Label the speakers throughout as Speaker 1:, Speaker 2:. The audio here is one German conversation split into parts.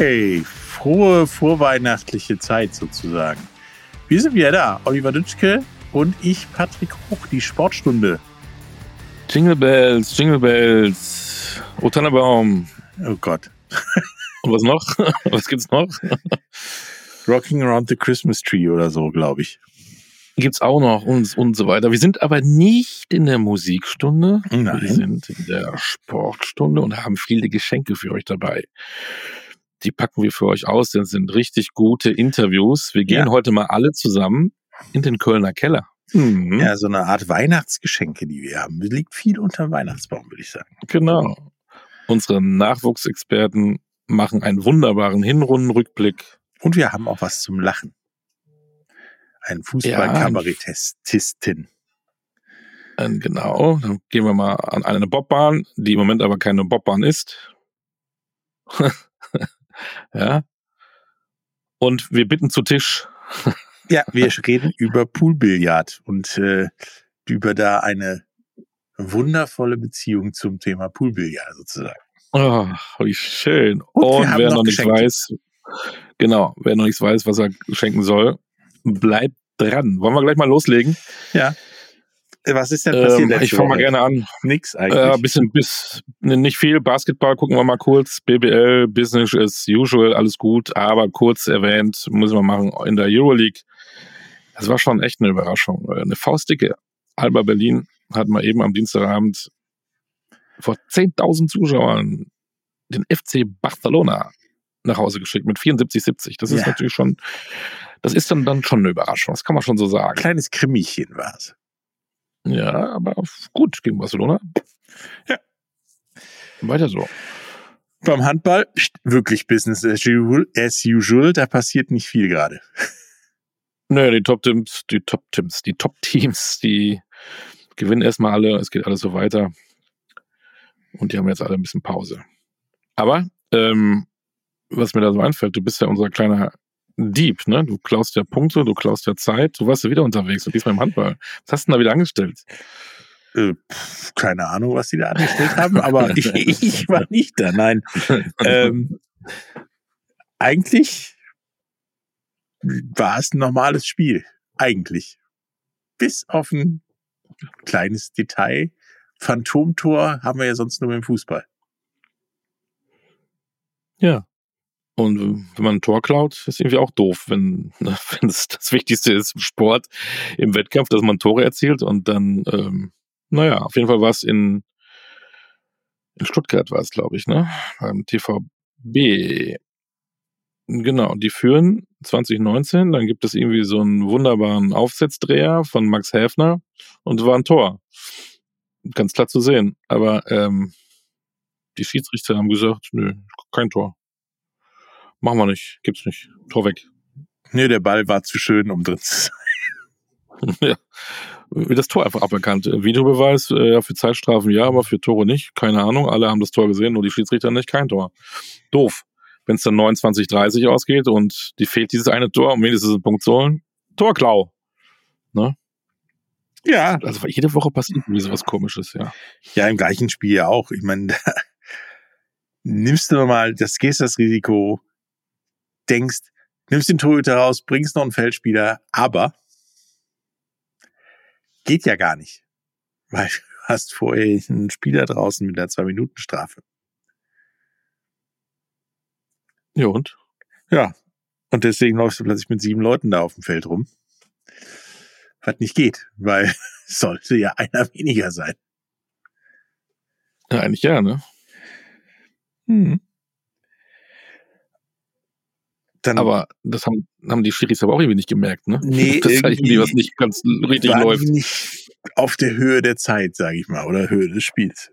Speaker 1: Hey, frohe vorweihnachtliche Zeit sozusagen. Wir sind wieder da. Oliver Dütschke und ich, Patrick Hoch, die Sportstunde.
Speaker 2: Jingle Bells, Jingle Bells, O Tannenbaum.
Speaker 1: Oh Gott.
Speaker 2: Und was noch? Was gibt's noch?
Speaker 1: Rocking Around the Christmas Tree oder so, glaube ich.
Speaker 2: Gibt's auch noch und, und so weiter. Wir sind aber nicht in der Musikstunde.
Speaker 1: Nein.
Speaker 2: Wir sind in der Sportstunde und haben viele Geschenke für euch dabei. Die packen wir für euch aus, denn es sind richtig gute Interviews. Wir gehen
Speaker 1: Ja.
Speaker 2: heute mal alle zusammen in den Kölner Keller. Mhm.
Speaker 1: Ja, so eine Art Weihnachtsgeschenke, die wir haben. Liegt viel unter dem Weihnachtsbaum, würde ich sagen.
Speaker 2: Genau. Unsere Nachwuchsexperten machen einen wunderbaren Hinrundenrückblick.
Speaker 1: Und wir haben auch was zum Lachen. Ein Fußballkabarettistin.
Speaker 2: Äh, Genau, dann gehen wir mal an eine Bobbahn, die im Moment aber keine Bobbahn ist. ja. Und wir bitten zu Tisch.
Speaker 1: Ja, wir reden über Poolbillard und äh, über da eine wundervolle Beziehung zum Thema Poolbillard sozusagen.
Speaker 2: Oh, wie schön.
Speaker 1: Und
Speaker 2: Und, wer
Speaker 1: noch
Speaker 2: noch nicht weiß, genau, wer noch nicht weiß, was er schenken soll, bleibt dran. Wollen wir gleich mal loslegen?
Speaker 1: Ja. Äh, Was ist denn passiert
Speaker 2: Ähm, ich fange mal gerne an.
Speaker 1: Nix
Speaker 2: Äh,
Speaker 1: eigentlich.
Speaker 2: bisschen, bis, nicht viel. Basketball gucken wir mal kurz. BBL, Business as usual, alles gut. Aber kurz erwähnt, müssen wir machen, in der Euroleague. Das war schon echt eine Überraschung. Äh, Eine Faustdicke. Alba Berlin hat mal eben am Dienstagabend vor 10.000 Zuschauern den FC Barcelona nach Hause geschickt mit 74-70. Das ist
Speaker 1: Ja.
Speaker 2: natürlich schon, das ist dann, dann schon eine Überraschung. Das kann man schon so sagen.
Speaker 1: Kleines Krimichen war es.
Speaker 2: Ja, aber gut gegen Barcelona.
Speaker 1: Ja.
Speaker 2: Weiter so.
Speaker 1: Beim Handball wirklich Business as usual, as usual. Da passiert nicht viel gerade.
Speaker 2: Naja, die Top-Teams, die Top-Teams, die Top-Teams, die gewinnen erstmal alle, es geht alles so weiter. Und die haben jetzt alle ein bisschen Pause. Aber, ähm, was mir da so einfällt, du bist ja unser kleiner Dieb, ne? Du klaust ja Punkte, du klaust ja Zeit, du warst ja wieder unterwegs und diesmal im Handball. Was hast du denn da wieder angestellt?
Speaker 1: Äh, pf, keine Ahnung, was die da angestellt haben, aber ich, ich war nicht da. Nein. ähm, eigentlich war es ein normales Spiel. Eigentlich. Bis auf ein kleines Detail. Phantomtor haben wir ja sonst nur beim Fußball.
Speaker 2: Ja. Und wenn man ein Tor klaut, ist irgendwie auch doof, wenn, ne, wenn es das Wichtigste ist im Sport, im Wettkampf, dass man Tore erzielt und dann, ähm, naja, auf jeden Fall war es in, in Stuttgart war es, glaube ich, ne? Beim TVB. Genau, die führen 2019, dann gibt es irgendwie so einen wunderbaren Aufsetzdreher von Max Häfner und war ein Tor. Ganz klar zu sehen. Aber ähm, die Schiedsrichter haben gesagt, nö, kein Tor. Machen wir nicht, gibt's nicht. Tor weg.
Speaker 1: Nee, der Ball war zu schön, um drin zu sein.
Speaker 2: ja. Das Tor einfach aberkannt. Videobeweis, äh, ja, für Zeitstrafen ja, aber für Tore nicht. Keine Ahnung. Alle haben das Tor gesehen, nur die Schiedsrichter nicht. Kein Tor. Doof. Wenn es dann 29, 30 ausgeht und die fehlt dieses eine Tor, um wenigstens einen Punkt zu holen. Torklau.
Speaker 1: Ja,
Speaker 2: Also jede Woche passiert irgendwie sowas komisches, ja.
Speaker 1: ja, im gleichen Spiel ja auch. Ich meine, da nimmst du mal, das gehst das Risiko, denkst, nimmst den Torhüter raus, bringst noch einen Feldspieler, aber geht ja gar nicht. Weil du hast vorher einen Spieler draußen mit einer Zwei-Minuten-Strafe.
Speaker 2: Ja, und?
Speaker 1: Ja. Und deswegen läufst du plötzlich mit sieben Leuten da auf dem Feld rum. Was nicht geht, weil sollte ja einer weniger sein.
Speaker 2: Ja, eigentlich ja, ne?
Speaker 1: Hm. Dann
Speaker 2: Aber das haben, haben die Schiris aber auch irgendwie nicht gemerkt, ne?
Speaker 1: Nee,
Speaker 2: das ist irgendwie
Speaker 1: irgendwie
Speaker 2: was nicht ganz richtig läuft.
Speaker 1: nicht auf der Höhe der Zeit, sage ich mal, oder Höhe des Spiels.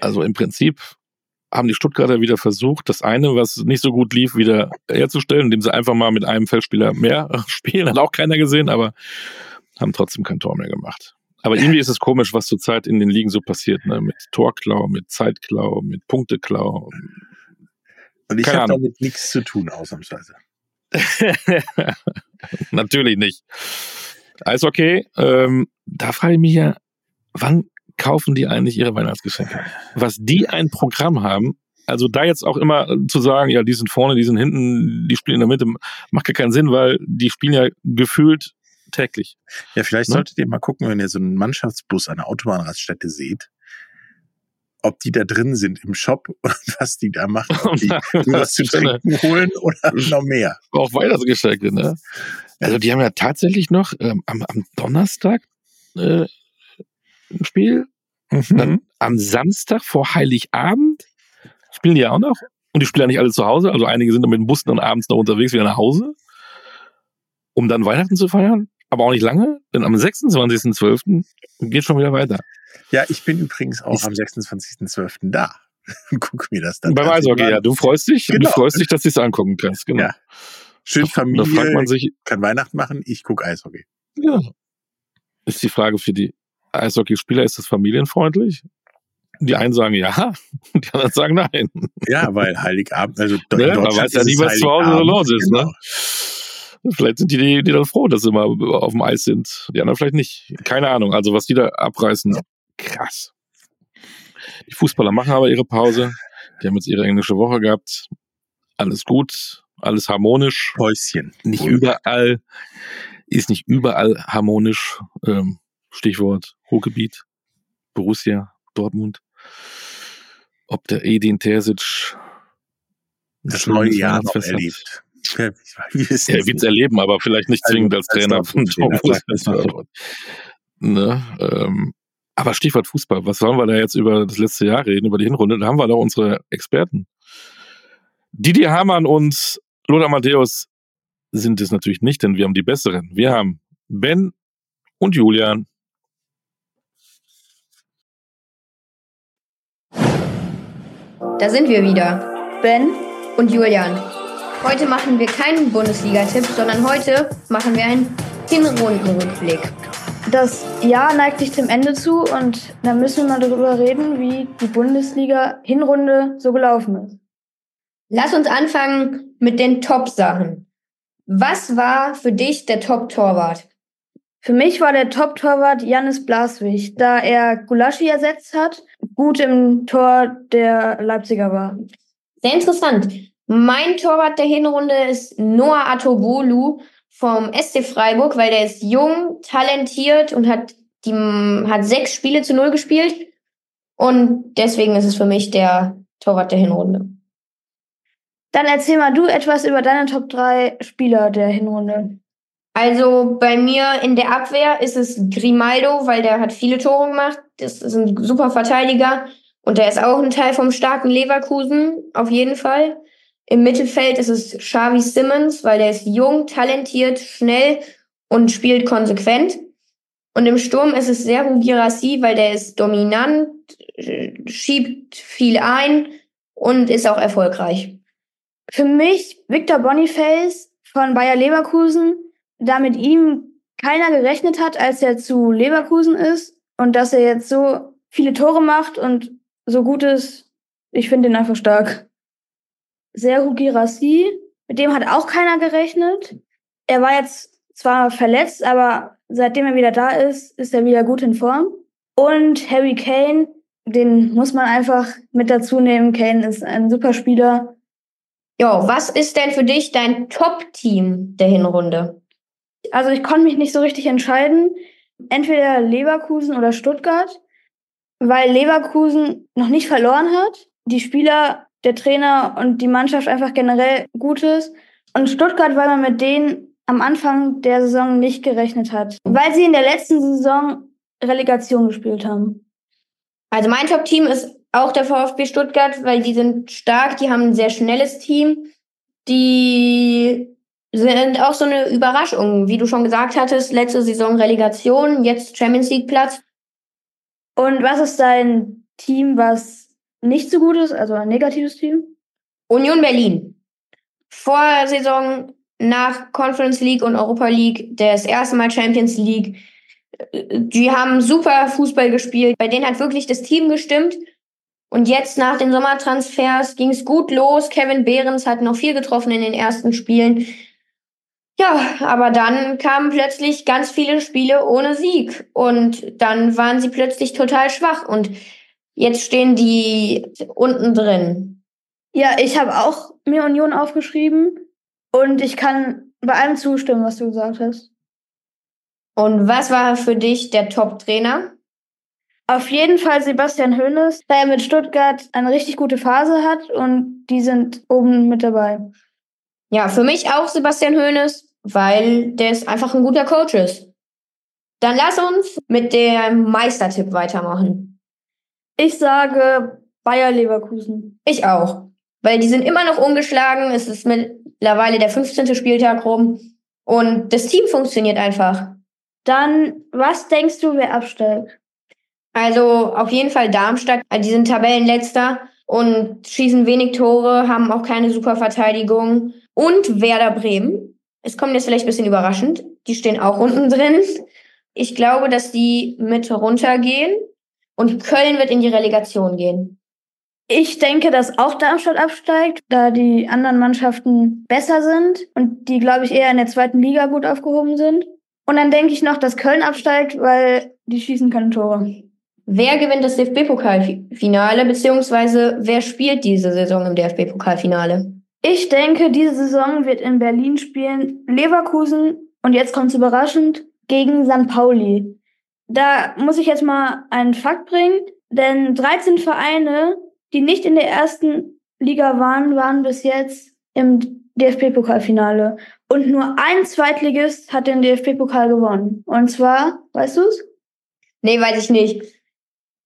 Speaker 2: Also im Prinzip haben die Stuttgarter wieder versucht, das eine, was nicht so gut lief, wieder herzustellen, indem sie einfach mal mit einem Feldspieler mehr spielen. Hat auch keiner gesehen, aber haben trotzdem kein Tor mehr gemacht. Aber irgendwie ist es komisch, was zurzeit in den Ligen so passiert, ne? Mit Torklau, mit Zeitklau, mit Punkteklau.
Speaker 1: Und ich habe damit nichts zu tun, ausnahmsweise.
Speaker 2: Natürlich nicht. Eishockey, ähm, da frage ich mich ja, wann kaufen die eigentlich ihre Weihnachtsgeschenke? Was die ein Programm haben, Also da jetzt auch immer zu sagen, ja, die sind vorne, die sind hinten, die spielen in der Mitte, macht gar keinen Sinn, weil die spielen ja gefühlt täglich.
Speaker 1: Ja, vielleicht ne? solltet ihr mal gucken, wenn ihr so einen Mannschaftsbus an der Autobahnraststätte seht, ob die da drin sind im Shop und was die da machen, ob die was zu trinken holen oder noch mehr.
Speaker 2: Auch Weihnachtsgeschenke, ne? Also die haben ja tatsächlich noch ähm, am, am Donnerstag äh, ein Spiel, mhm. dann am Samstag vor Heiligabend spielen die ja auch noch. Und die spielen ja nicht alle zu Hause, also einige sind dann mit dem Bus dann abends noch unterwegs wieder nach Hause, um dann Weihnachten zu feiern. Aber auch nicht lange, denn am 26.12. geht schon wieder weiter.
Speaker 1: Ja, ich bin übrigens auch ich am 26.12. da. Guck mir das dann
Speaker 2: Beim Eishockey, ja. Du freust dich, genau. du freust dich, dass du es angucken kannst. Genau. Ja.
Speaker 1: Schön Familie, da fragt man sich, kann Weihnachten machen, ich gucke Eishockey.
Speaker 2: Ja. Ist die Frage für die Eishockeyspieler, ist das familienfreundlich? Die einen sagen ja, die anderen sagen nein.
Speaker 1: Ja, weil Heiligabend, also
Speaker 2: ja, man weiß ja nie, was zu Hause los ist. Ne? Genau. Ne? Vielleicht sind die, die dann froh, dass sie mal auf dem Eis sind. Die anderen vielleicht nicht. Keine Ahnung. Also was die da abreißen, krass. Die Fußballer machen aber ihre Pause. Die haben jetzt ihre englische Woche gehabt. Alles gut, alles harmonisch.
Speaker 1: Päuschen.
Speaker 2: Nicht überall, ist nicht überall harmonisch. Ähm, Stichwort Ruhrgebiet, Borussia, Dortmund. Ob der Edin Terzic
Speaker 1: das neue Jahr noch erlebt.
Speaker 2: Ja, er wird es erleben, aber vielleicht nicht also, zwingend als Trainer von. Ne, ähm, aber Stichwort Fußball, was sollen wir da jetzt über das letzte Jahr reden, über die Hinrunde? Da haben wir doch unsere Experten. Didier Hamann und Lothar Matthäus sind es natürlich nicht, denn wir haben die besseren. Wir haben Ben und Julian.
Speaker 3: Da sind wir wieder. Ben und Julian. Heute machen wir keinen Bundesliga-Tipp, sondern heute machen wir einen Hinrundenrückblick.
Speaker 4: Das Jahr neigt sich zum Ende zu und da müssen wir mal darüber reden, wie die Bundesliga-Hinrunde so gelaufen ist.
Speaker 3: Lass uns anfangen mit den Top-Sachen. Was war für dich der Top-Torwart?
Speaker 4: Für mich war der Top-Torwart Janis Blaswig, da er Gulaschi ersetzt hat, gut im Tor der Leipziger war.
Speaker 3: Sehr interessant. Mein Torwart der Hinrunde ist Noah Atobolu vom SC Freiburg, weil der ist jung, talentiert und hat, die, hat sechs Spiele zu null gespielt. Und deswegen ist es für mich der Torwart der Hinrunde.
Speaker 4: Dann erzähl mal du etwas über deine Top 3 Spieler der Hinrunde.
Speaker 3: Also bei mir in der Abwehr ist es Grimaldo, weil der hat viele Tore gemacht. Das ist ein super Verteidiger. Und der ist auch ein Teil vom starken Leverkusen, auf jeden Fall. Im Mittelfeld ist es Xavi Simmons, weil der ist jung, talentiert, schnell und spielt konsequent. Und im Sturm ist es Serhu Girassi, weil der ist dominant, schiebt viel ein und ist auch erfolgreich.
Speaker 4: Für mich Victor Boniface von Bayer Leverkusen, da mit ihm keiner gerechnet hat, als er zu Leverkusen ist und dass er jetzt so viele Tore macht und so gut ist. Ich finde ihn einfach stark. Serhu Girassi, mit dem hat auch keiner gerechnet. Er war jetzt zwar verletzt, aber seitdem er wieder da ist, ist er wieder gut in Form. Und Harry Kane, den muss man einfach mit dazu nehmen. Kane ist ein super Spieler.
Speaker 3: Jo, was ist denn für dich dein Top-Team der Hinrunde?
Speaker 4: Also ich konnte mich nicht so richtig entscheiden. Entweder Leverkusen oder Stuttgart, weil Leverkusen noch nicht verloren hat. Die Spieler der Trainer und die Mannschaft einfach generell gut ist. Und Stuttgart, weil man mit denen am Anfang der Saison nicht gerechnet hat, weil sie in der letzten Saison Relegation gespielt haben.
Speaker 3: Also mein Top-Team ist auch der VfB Stuttgart, weil die sind stark, die haben ein sehr schnelles Team. Die sind auch so eine Überraschung, wie du schon gesagt hattest, letzte Saison Relegation, jetzt Champions League Platz.
Speaker 4: Und was ist dein Team, was nicht so gut ist, also ein negatives Team?
Speaker 3: Union Berlin. Vor Saison nach Conference League und Europa League, das erste Mal Champions League. Die haben super Fußball gespielt. Bei denen hat wirklich das Team gestimmt. Und jetzt nach den Sommertransfers ging es gut los. Kevin Behrens hat noch viel getroffen in den ersten Spielen. Ja, aber dann kamen plötzlich ganz viele Spiele ohne Sieg. Und dann waren sie plötzlich total schwach. Und Jetzt stehen die unten drin.
Speaker 4: Ja, ich habe auch mir Union aufgeschrieben und ich kann bei allem zustimmen, was du gesagt hast.
Speaker 3: Und was war für dich der Top-Trainer?
Speaker 4: Auf jeden Fall Sebastian Hoeneß, da er mit Stuttgart eine richtig gute Phase hat und die sind oben mit dabei.
Speaker 3: Ja, für mich auch Sebastian Hoeneß, weil der ist einfach ein guter Coach ist. Dann lass uns mit dem Meistertipp weitermachen.
Speaker 4: Ich sage Bayer Leverkusen.
Speaker 3: Ich auch. Weil die sind immer noch ungeschlagen. Es ist mittlerweile der 15. Spieltag rum. Und das Team funktioniert einfach.
Speaker 4: Dann, was denkst du, wer absteigt?
Speaker 3: Also auf jeden Fall Darmstadt. Die sind Tabellenletzter und schießen wenig Tore, haben auch keine super Verteidigung. Und Werder Bremen. Es kommt jetzt vielleicht ein bisschen überraschend. Die stehen auch unten drin. Ich glaube, dass die mit runtergehen und Köln wird in die Relegation gehen.
Speaker 4: Ich denke, dass auch Darmstadt absteigt, da die anderen Mannschaften besser sind und die, glaube ich, eher in der zweiten Liga gut aufgehoben sind. Und dann denke ich noch, dass Köln absteigt, weil die schießen keine Tore.
Speaker 3: Wer gewinnt das DFB-Pokalfinale, beziehungsweise wer spielt diese Saison im DFB-Pokalfinale?
Speaker 4: Ich denke, diese Saison wird in Berlin spielen Leverkusen und jetzt kommt es überraschend gegen St. Pauli. Da muss ich jetzt mal einen Fakt bringen, denn 13 Vereine, die nicht in der ersten Liga waren, waren bis jetzt im DFB-Pokalfinale. Und nur ein Zweitligist hat den DFB-Pokal gewonnen. Und zwar, weißt du's?
Speaker 3: Nee, weiß ich nicht.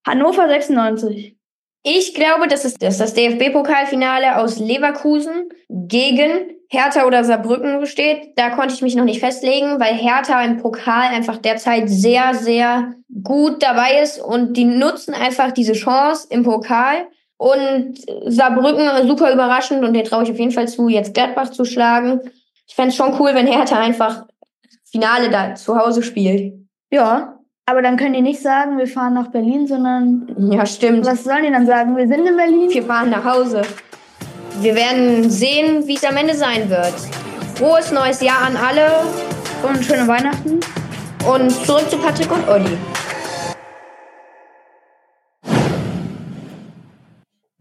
Speaker 4: Hannover 96.
Speaker 3: Ich glaube, dass es dass das DFB-Pokalfinale aus Leverkusen gegen Hertha oder Saarbrücken besteht. Da konnte ich mich noch nicht festlegen, weil Hertha im Pokal einfach derzeit sehr, sehr gut dabei ist und die nutzen einfach diese Chance im Pokal. Und Saarbrücken super überraschend und den traue ich auf jeden Fall zu, jetzt Gladbach zu schlagen. Ich fände es schon cool, wenn Hertha einfach Finale da zu Hause spielt.
Speaker 4: Ja, aber dann können die nicht sagen, wir fahren nach Berlin, sondern.
Speaker 3: Ja, stimmt.
Speaker 4: Was sollen die dann sagen? Wir sind in Berlin?
Speaker 3: Wir fahren nach Hause. Wir werden sehen, wie es am Ende sein wird. Frohes neues Jahr an alle.
Speaker 4: Und schöne Weihnachten.
Speaker 3: Und zurück zu Patrick und Olli.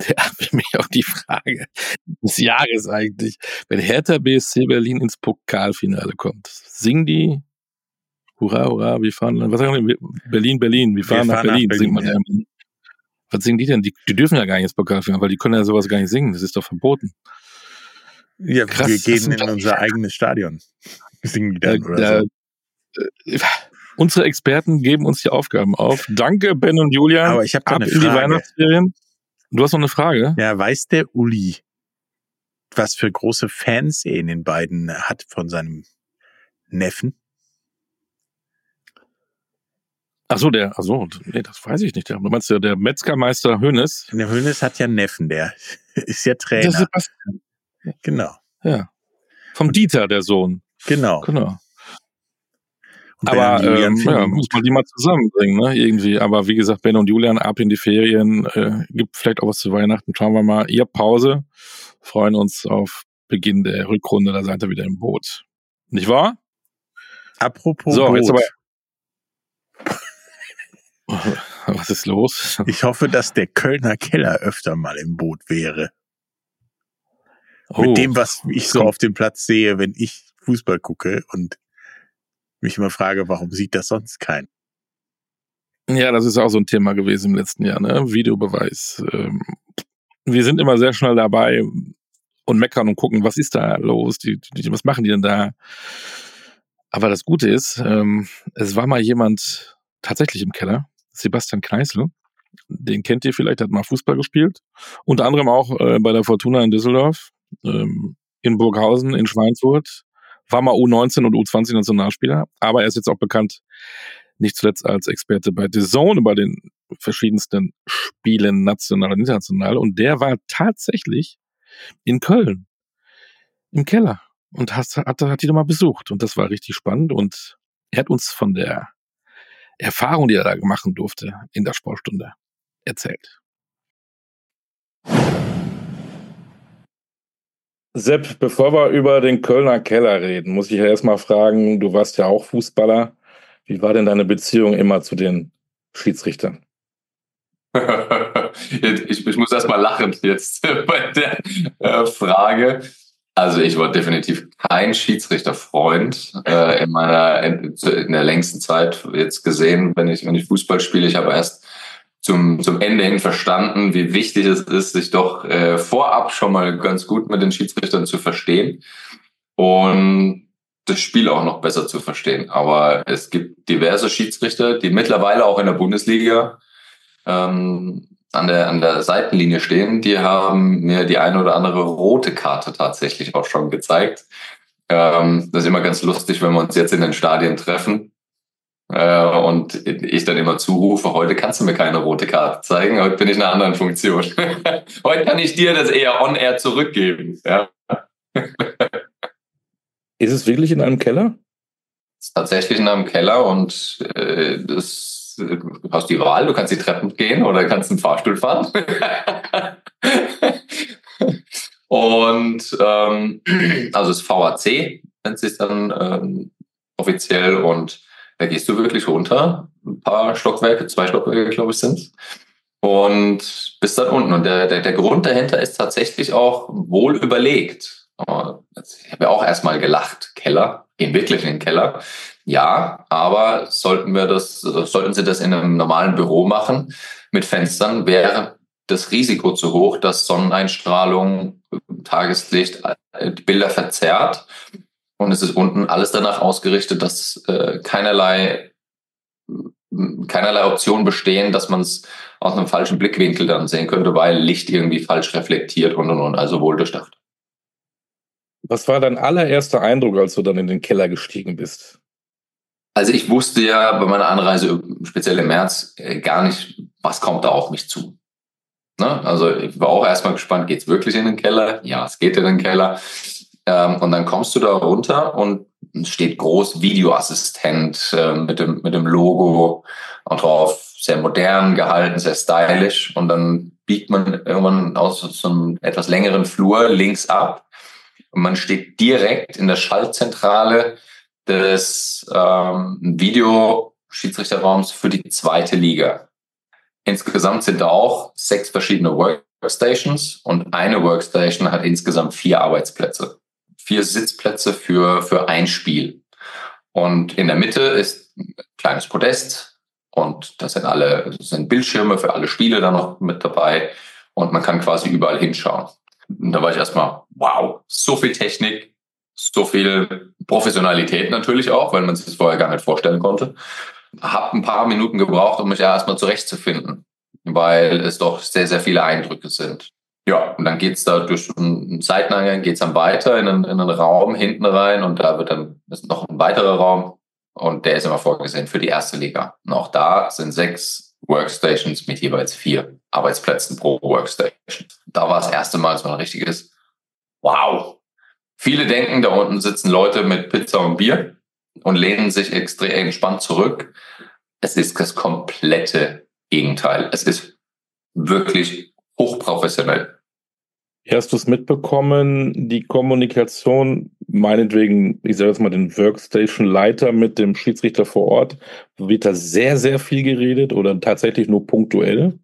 Speaker 2: Ja, für mich auch die Frage des Jahres eigentlich. Wenn Hertha BSC Berlin ins Pokalfinale kommt, singen die Hurra, hurra, wir fahren, was sagen die? Berlin, Berlin, wir fahren, wir nach, Berlin, nach Berlin, singt man ja. Was singen die denn? Die, die, dürfen ja gar nicht ins Pokalfinale, weil die können ja sowas gar nicht singen. Das ist doch verboten.
Speaker 1: Ja, Krass, wir gehen in unser eigenes Stadion. Singen die dann da, oder da, so.
Speaker 2: Äh, unsere Experten geben uns die Aufgaben auf. Danke, Ben und Julian.
Speaker 1: Aber ich habe
Speaker 2: da
Speaker 1: eine Frage. in die
Speaker 2: Weihnachtsferien. Du hast noch eine Frage?
Speaker 1: Ja, weiß der Uli, was für große Fans er in den beiden hat von seinem Neffen?
Speaker 2: Ach so, der, ach so, nee, das weiß ich nicht. Du meinst ja, der Metzgermeister Hönes?
Speaker 1: Der Hönes hat ja einen Neffen, der ist ja Trainer. Der Sebastian. Genau.
Speaker 2: Ja. Vom Dieter, der Sohn.
Speaker 1: Genau.
Speaker 2: Genau. Aber ähm, ja, muss man die mal zusammenbringen, ne? Irgendwie. Aber wie gesagt, Ben und Julian ab in die Ferien. Äh, gibt vielleicht auch was zu Weihnachten. Schauen wir mal. Ihr Pause. Freuen uns auf Beginn der Rückrunde. Da seid ihr wieder im Boot. Nicht wahr?
Speaker 1: Apropos
Speaker 2: so,
Speaker 1: Boot.
Speaker 2: Jetzt aber Was ist los?
Speaker 1: Ich hoffe, dass der Kölner Keller öfter mal im Boot wäre. Oh, Mit dem, was ich so auf dem Platz sehe, wenn ich Fußball gucke und mich immer frage, warum sieht das sonst kein?
Speaker 2: Ja, das ist auch so ein Thema gewesen im letzten Jahr, ne? Videobeweis. Ähm, wir sind immer sehr schnell dabei und meckern und gucken, was ist da los? Die, die, was machen die denn da? Aber das Gute ist, ähm, es war mal jemand tatsächlich im Keller, Sebastian Kneißl. Den kennt ihr vielleicht, hat mal Fußball gespielt. Unter anderem auch äh, bei der Fortuna in Düsseldorf, ähm, in Burghausen, in Schweinfurt. War mal U19 und U20 Nationalspieler, aber er ist jetzt auch bekannt, nicht zuletzt als Experte bei The Zone bei den verschiedensten Spielen, national und international. Und der war tatsächlich in Köln, im Keller und hat, hat, hat die nochmal besucht. Und das war richtig spannend. Und er hat uns von der Erfahrung, die er da machen durfte in der Sportstunde, erzählt. Sepp, bevor wir über den Kölner Keller reden, muss ich ja erstmal fragen, du warst ja auch Fußballer. Wie war denn deine Beziehung immer zu den Schiedsrichtern?
Speaker 5: ich, ich muss erst mal lachen jetzt bei der äh, Frage. Also ich war definitiv kein Schiedsrichterfreund äh, in meiner in, in, der längsten Zeit jetzt gesehen, wenn ich wenn ich Fußball spiele. Ich habe erst zum zum Ende hin verstanden, wie wichtig es ist, sich doch äh, vorab schon mal ganz gut mit den Schiedsrichtern zu verstehen und das Spiel auch noch besser zu verstehen. Aber es gibt diverse Schiedsrichter, die mittlerweile auch in der Bundesliga ähm, an der, an der Seitenlinie stehen, die haben mir die eine oder andere rote Karte tatsächlich auch schon gezeigt. Ähm, das ist immer ganz lustig, wenn wir uns jetzt in den Stadien treffen äh, und ich dann immer zurufe, heute kannst du mir keine rote Karte zeigen, heute bin ich in einer anderen Funktion. heute kann ich dir das eher on-air zurückgeben. Ja.
Speaker 2: ist es wirklich in einem Keller?
Speaker 5: Es ist tatsächlich in einem Keller und äh, das du hast die Wahl, du kannst die Treppen gehen oder kannst einen Fahrstuhl fahren. und ähm, also das VAC nennt sich dann ähm, offiziell und da gehst du wirklich runter, ein paar Stockwerke, zwei Stockwerke, glaube ich, sind und bist dann unten. Und der, der, der Grund dahinter ist tatsächlich auch wohl überlegt. Ich habe auch erstmal gelacht. Keller, gehen wirklich in den Keller. Ja, aber sollten wir das, sollten Sie das in einem normalen Büro machen mit Fenstern, wäre das Risiko zu hoch, dass Sonneneinstrahlung, Tageslicht äh, die Bilder verzerrt. Und es ist unten alles danach ausgerichtet, dass äh, keinerlei, keinerlei Optionen bestehen, dass man es aus einem falschen Blickwinkel dann sehen könnte, weil Licht irgendwie falsch reflektiert und und und, also wohl durchdacht.
Speaker 2: Was war dein allererster Eindruck, als du dann in den Keller gestiegen bist?
Speaker 5: Also ich wusste ja bei meiner Anreise, speziell im März, äh, gar nicht, was kommt da auf mich zu. Ne? Also ich war auch erstmal gespannt, geht's wirklich in den Keller? Ja, es geht in den Keller. Ähm, und dann kommst du da runter und steht groß Videoassistent äh, mit, dem, mit dem Logo und drauf, sehr modern gehalten, sehr stylisch. Und dann biegt man irgendwann aus so einem etwas längeren Flur links ab und man steht direkt in der Schaltzentrale des ähm, Videoschiedsrichterraums für die zweite Liga. Insgesamt sind da auch sechs verschiedene Workstations und eine Workstation hat insgesamt vier Arbeitsplätze. Vier Sitzplätze für, für ein Spiel. Und in der Mitte ist ein kleines Podest und das sind alle, das sind Bildschirme für alle Spiele da noch mit dabei und man kann quasi überall hinschauen. Und da war ich erstmal, wow, so viel Technik, so viel Professionalität natürlich auch, weil man sich das vorher gar nicht vorstellen konnte. Hab ein paar Minuten gebraucht, um mich erstmal zurechtzufinden, weil es doch sehr, sehr viele Eindrücke sind. Ja, und dann geht's da durch einen Seiteneingang, geht's dann weiter in einen, in einen Raum hinten rein und da wird dann ist noch ein weiterer Raum und der ist immer vorgesehen für die erste Liga. Und auch da sind sechs Workstations mit jeweils vier Arbeitsplätzen pro Workstation. Da war das erste Mal so ein richtiges Wow, Viele denken, da unten sitzen Leute mit Pizza und Bier und lehnen sich extrem entspannt zurück. Es ist das komplette Gegenteil. Es ist wirklich hochprofessionell.
Speaker 2: Hast du es mitbekommen, die Kommunikation, meinetwegen, ich sage jetzt mal den Workstation-Leiter mit dem Schiedsrichter vor Ort, wird da sehr, sehr viel geredet oder tatsächlich nur punktuell?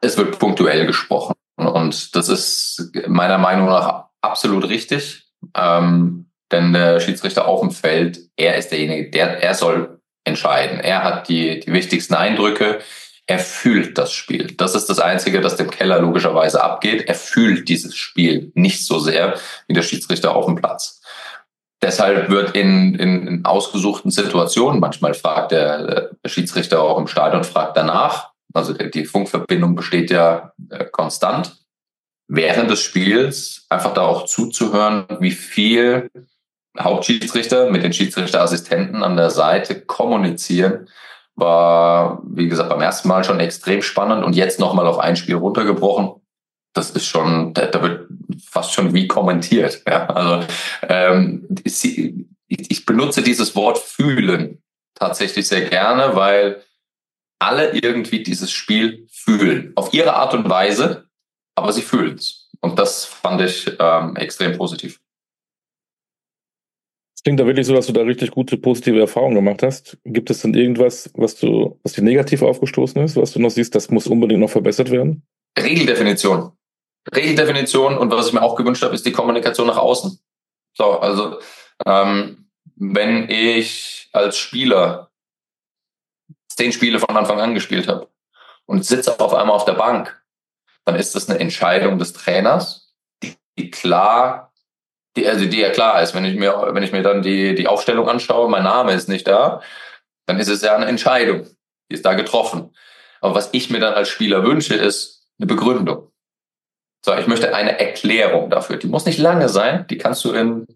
Speaker 5: Es wird punktuell gesprochen und das ist meiner Meinung nach absolut richtig. Ähm, denn der Schiedsrichter auf dem Feld, er ist derjenige, der, er soll entscheiden. Er hat die, die wichtigsten Eindrücke. Er fühlt das Spiel. Das ist das Einzige, das dem Keller logischerweise abgeht. Er fühlt dieses Spiel nicht so sehr wie der Schiedsrichter auf dem Platz. Deshalb wird in, in, in ausgesuchten Situationen, manchmal fragt der, der Schiedsrichter auch im Stadion, fragt danach. Also die Funkverbindung besteht ja äh, konstant während des Spiels einfach da auch zuzuhören, wie viel Hauptschiedsrichter mit den Schiedsrichterassistenten an der Seite kommunizieren, war, wie gesagt, beim ersten Mal schon extrem spannend und jetzt nochmal auf ein Spiel runtergebrochen. Das ist schon, da, da wird fast schon wie kommentiert. Ja, also ähm, ich, ich benutze dieses Wort fühlen tatsächlich sehr gerne, weil alle irgendwie dieses Spiel fühlen. Auf ihre Art und Weise, aber sie fühlen es. Und das fand ich ähm, extrem positiv.
Speaker 2: Es klingt da wirklich so, dass du da richtig gute, positive Erfahrungen gemacht hast. Gibt es denn irgendwas, was du, was dir negativ aufgestoßen ist, was du noch siehst, das muss unbedingt noch verbessert werden?
Speaker 5: Regeldefinition. Regeldefinition und was ich mir auch gewünscht habe, ist die Kommunikation nach außen. So, also ähm, wenn ich als Spieler zehn Spiele von Anfang an gespielt habe und sitze auf einmal auf der Bank, dann ist das eine Entscheidung des Trainers, die, die klar, die, also die ja klar ist. Wenn ich mir, wenn ich mir dann die, die Aufstellung anschaue, mein Name ist nicht da, dann ist es ja eine Entscheidung, die ist da getroffen. Aber was ich mir dann als Spieler wünsche, ist eine Begründung. So, ich möchte eine Erklärung dafür. Die muss nicht lange sein. Die kannst du in,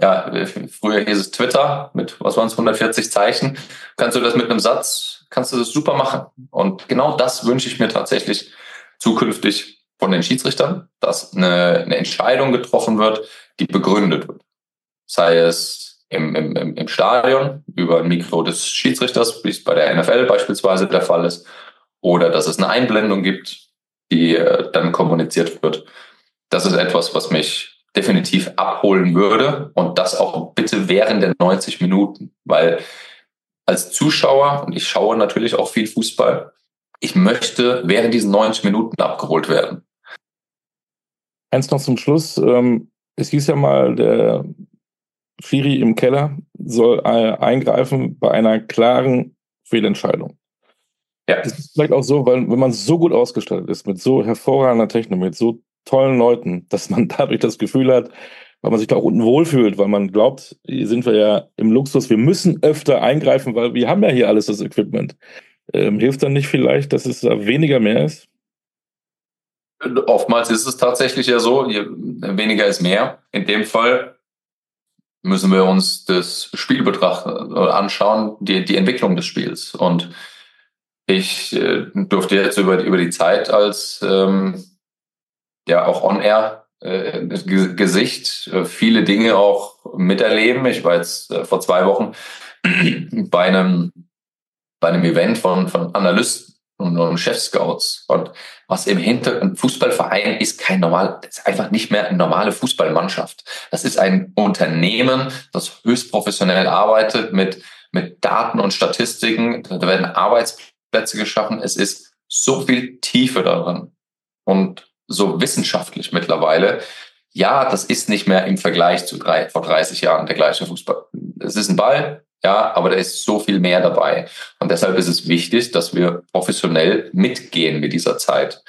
Speaker 5: ja, früher hieß es Twitter mit, was waren es, 140 Zeichen. Kannst du das mit einem Satz, kannst du das super machen. Und genau das wünsche ich mir tatsächlich zukünftig von den Schiedsrichtern, dass eine, eine Entscheidung getroffen wird, die begründet wird. Sei es im, im, im Stadion über ein Mikro des Schiedsrichters, wie es bei der NFL beispielsweise der Fall ist, oder dass es eine Einblendung gibt, die äh, dann kommuniziert wird. Das ist etwas, was mich definitiv abholen würde und das auch bitte während der 90 Minuten, weil als Zuschauer, und ich schaue natürlich auch viel Fußball, ich möchte während diesen 90 Minuten abgeholt werden.
Speaker 2: Eins noch zum Schluss. Ähm, es hieß ja mal, der Schiri im Keller soll eingreifen bei einer klaren Fehlentscheidung. Ja. Das ist vielleicht auch so, weil wenn man so gut ausgestattet ist, mit so hervorragender Technik, mit so tollen Leuten, dass man dadurch das Gefühl hat, weil man sich da auch unten wohlfühlt, weil man glaubt, hier sind wir ja im Luxus, wir müssen öfter eingreifen, weil wir haben ja hier alles das Equipment. Ähm, hilft dann nicht vielleicht, dass es da weniger mehr ist?
Speaker 5: Oftmals ist es tatsächlich ja so, weniger ist mehr. In dem Fall müssen wir uns das Spiel betrachten oder anschauen, die, die Entwicklung des Spiels. Und ich äh, durfte jetzt über, über die Zeit als ähm, ja auch on-air äh, Gesicht äh, viele Dinge auch miterleben. Ich war jetzt äh, vor zwei Wochen bei einem bei einem Event von von Analysten und, und Chefscouts und was im Hintergrund Fußballverein ist kein normal, ist einfach nicht mehr eine normale Fußballmannschaft. Das ist ein Unternehmen, das höchst professionell arbeitet mit mit Daten und Statistiken. Da werden Arbeitsplätze geschaffen. Es ist so viel Tiefe darin und so wissenschaftlich mittlerweile. Ja, das ist nicht mehr im Vergleich zu drei, vor 30 Jahren der gleiche Fußball. Es ist ein Ball, ja, aber da ist so viel mehr dabei. Und deshalb ist es wichtig, dass wir professionell mitgehen mit dieser Zeit.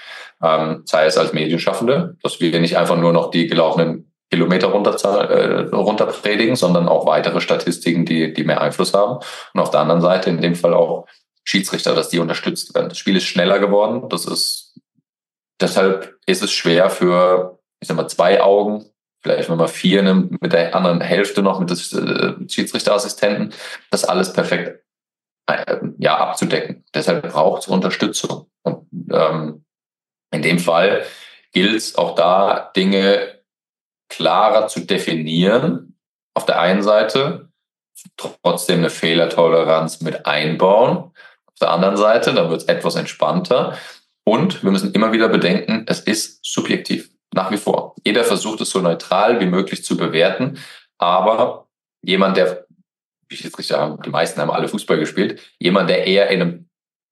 Speaker 5: Ähm, sei es als Medienschaffende, dass wir nicht einfach nur noch die gelaufenen Kilometer runter, äh, runterpredigen, sondern auch weitere Statistiken, die, die mehr Einfluss haben. Und auf der anderen Seite in dem Fall auch Schiedsrichter, dass die unterstützt werden. Das Spiel ist schneller geworden. Das ist deshalb ist es schwer für, ich sag mal, zwei Augen, vielleicht wenn man vier nimmt, mit der anderen Hälfte noch, mit des äh, Schiedsrichterassistenten, das alles perfekt äh, ja, abzudecken. Deshalb braucht es Unterstützung. Und ähm, in dem Fall gilt es auch da, Dinge klarer zu definieren. Auf der einen Seite trotzdem eine Fehlertoleranz mit einbauen. Der anderen Seite, dann wird es etwas entspannter. Und wir müssen immer wieder bedenken, es ist subjektiv, nach wie vor. Jeder versucht es so neutral wie möglich zu bewerten, aber jemand, der, wie ich jetzt richtig sagen, die meisten haben alle Fußball gespielt, jemand, der eher in einem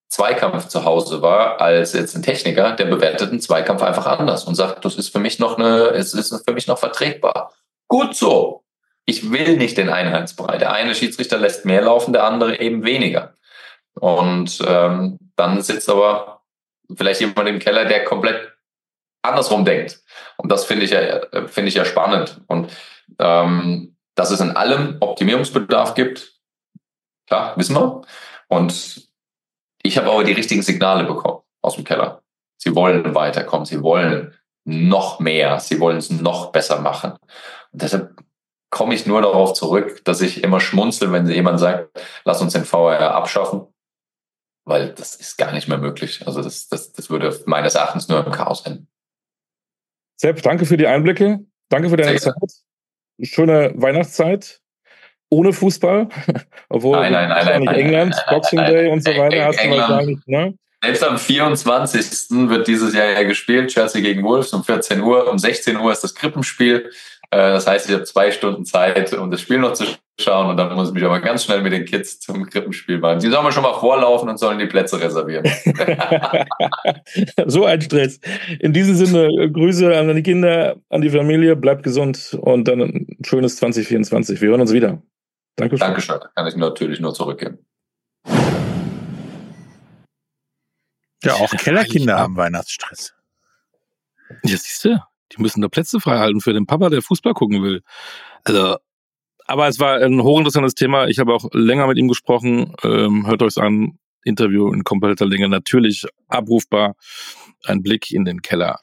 Speaker 5: Zweikampf zu Hause war als jetzt ein Techniker, der bewertet einen Zweikampf einfach anders und sagt, das ist für mich noch eine, es ist für mich noch vertretbar. Gut so. Ich will nicht den Einheitsbrei. Der eine Schiedsrichter lässt mehr laufen, der andere eben weniger. Und ähm, dann sitzt aber vielleicht jemand im Keller, der komplett andersrum denkt. Und das finde ich ja, finde ich ja spannend. Und ähm, dass es in allem Optimierungsbedarf gibt, klar, wissen wir. Und ich habe aber die richtigen Signale bekommen aus dem Keller. Sie wollen weiterkommen, sie wollen noch mehr, sie wollen es noch besser machen. Und deshalb komme ich nur darauf zurück, dass ich immer schmunzel, wenn jemand sagt, lass uns den VR abschaffen weil das ist gar nicht mehr möglich. Also das, das, das würde meines Erachtens nur im Chaos enden.
Speaker 2: Sepp, danke für die Einblicke. Danke für deine Sehr Zeit. Schöne Weihnachtszeit. Ohne Fußball. Obwohl
Speaker 5: nein, nein, nein, nein, nein,
Speaker 2: England,
Speaker 5: nein,
Speaker 2: Boxing
Speaker 5: nein,
Speaker 2: Day und so weiter hast du wahrscheinlich, ne?
Speaker 5: Selbst am 24. wird dieses Jahr ja gespielt, Chelsea gegen Wolves um 14 Uhr. Um 16 Uhr ist das Krippenspiel. Äh, das heißt, ich habe zwei Stunden Zeit, um das Spiel noch zu schauen und dann muss ich mich aber ganz schnell mit den Kids zum Krippenspiel machen. Die sollen wir schon mal vorlaufen und sollen die Plätze reservieren.
Speaker 2: so ein Stress. In diesem Sinne, Grüße an die Kinder, an die Familie, bleibt gesund und dann ein schönes 2024. Wir hören uns wieder. Dankeschön.
Speaker 5: Dankeschön. Kann ich natürlich nur zurückgeben.
Speaker 1: Ja, auch Kellerkinder haben Weihnachtsstress.
Speaker 2: Ja, siehst du, die müssen da Plätze frei halten für den Papa, der Fußball gucken will. Also, aber es war ein hochinteressantes Thema. Ich habe auch länger mit ihm gesprochen. Ähm, hört euch an. Interview in kompletter Länge. Natürlich abrufbar. Ein Blick in den Keller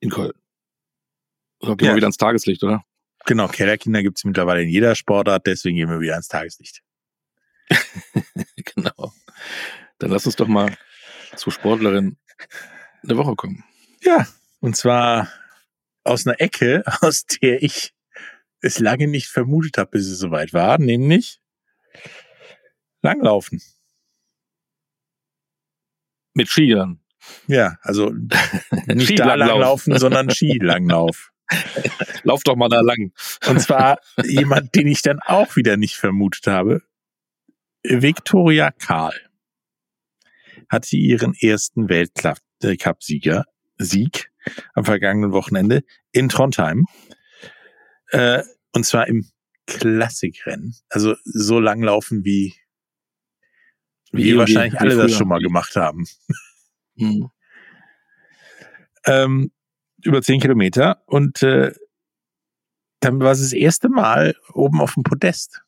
Speaker 2: in Köln. So, gehen ja. wir wieder ans Tageslicht, oder?
Speaker 1: Genau, Kellerkinder gibt es mittlerweile in jeder Sportart, deswegen gehen wir wieder ans Tageslicht.
Speaker 2: genau. Dann lass uns doch mal zur Sportlerin der Woche kommen.
Speaker 1: Ja, und zwar aus einer Ecke, aus der ich es lange nicht vermutet habe, bis es soweit war, nämlich Langlaufen.
Speaker 2: Mit Skiern.
Speaker 1: Ja, also nicht da langlaufen, sondern Skilanglauf.
Speaker 2: Lauf doch mal da lang.
Speaker 1: Und zwar jemand, den ich dann auch wieder nicht vermutet habe. Viktoria Karl hat sie ihren ersten Weltcup-Sieger Sieg am vergangenen Wochenende in Trondheim. Äh, und zwar im Klassikrennen. Also so lang laufen wie, wie, wie wahrscheinlich wie alle das schon mal gemacht haben. Mhm. ähm, über zehn Kilometer und äh, dann war es das erste Mal oben auf dem Podest.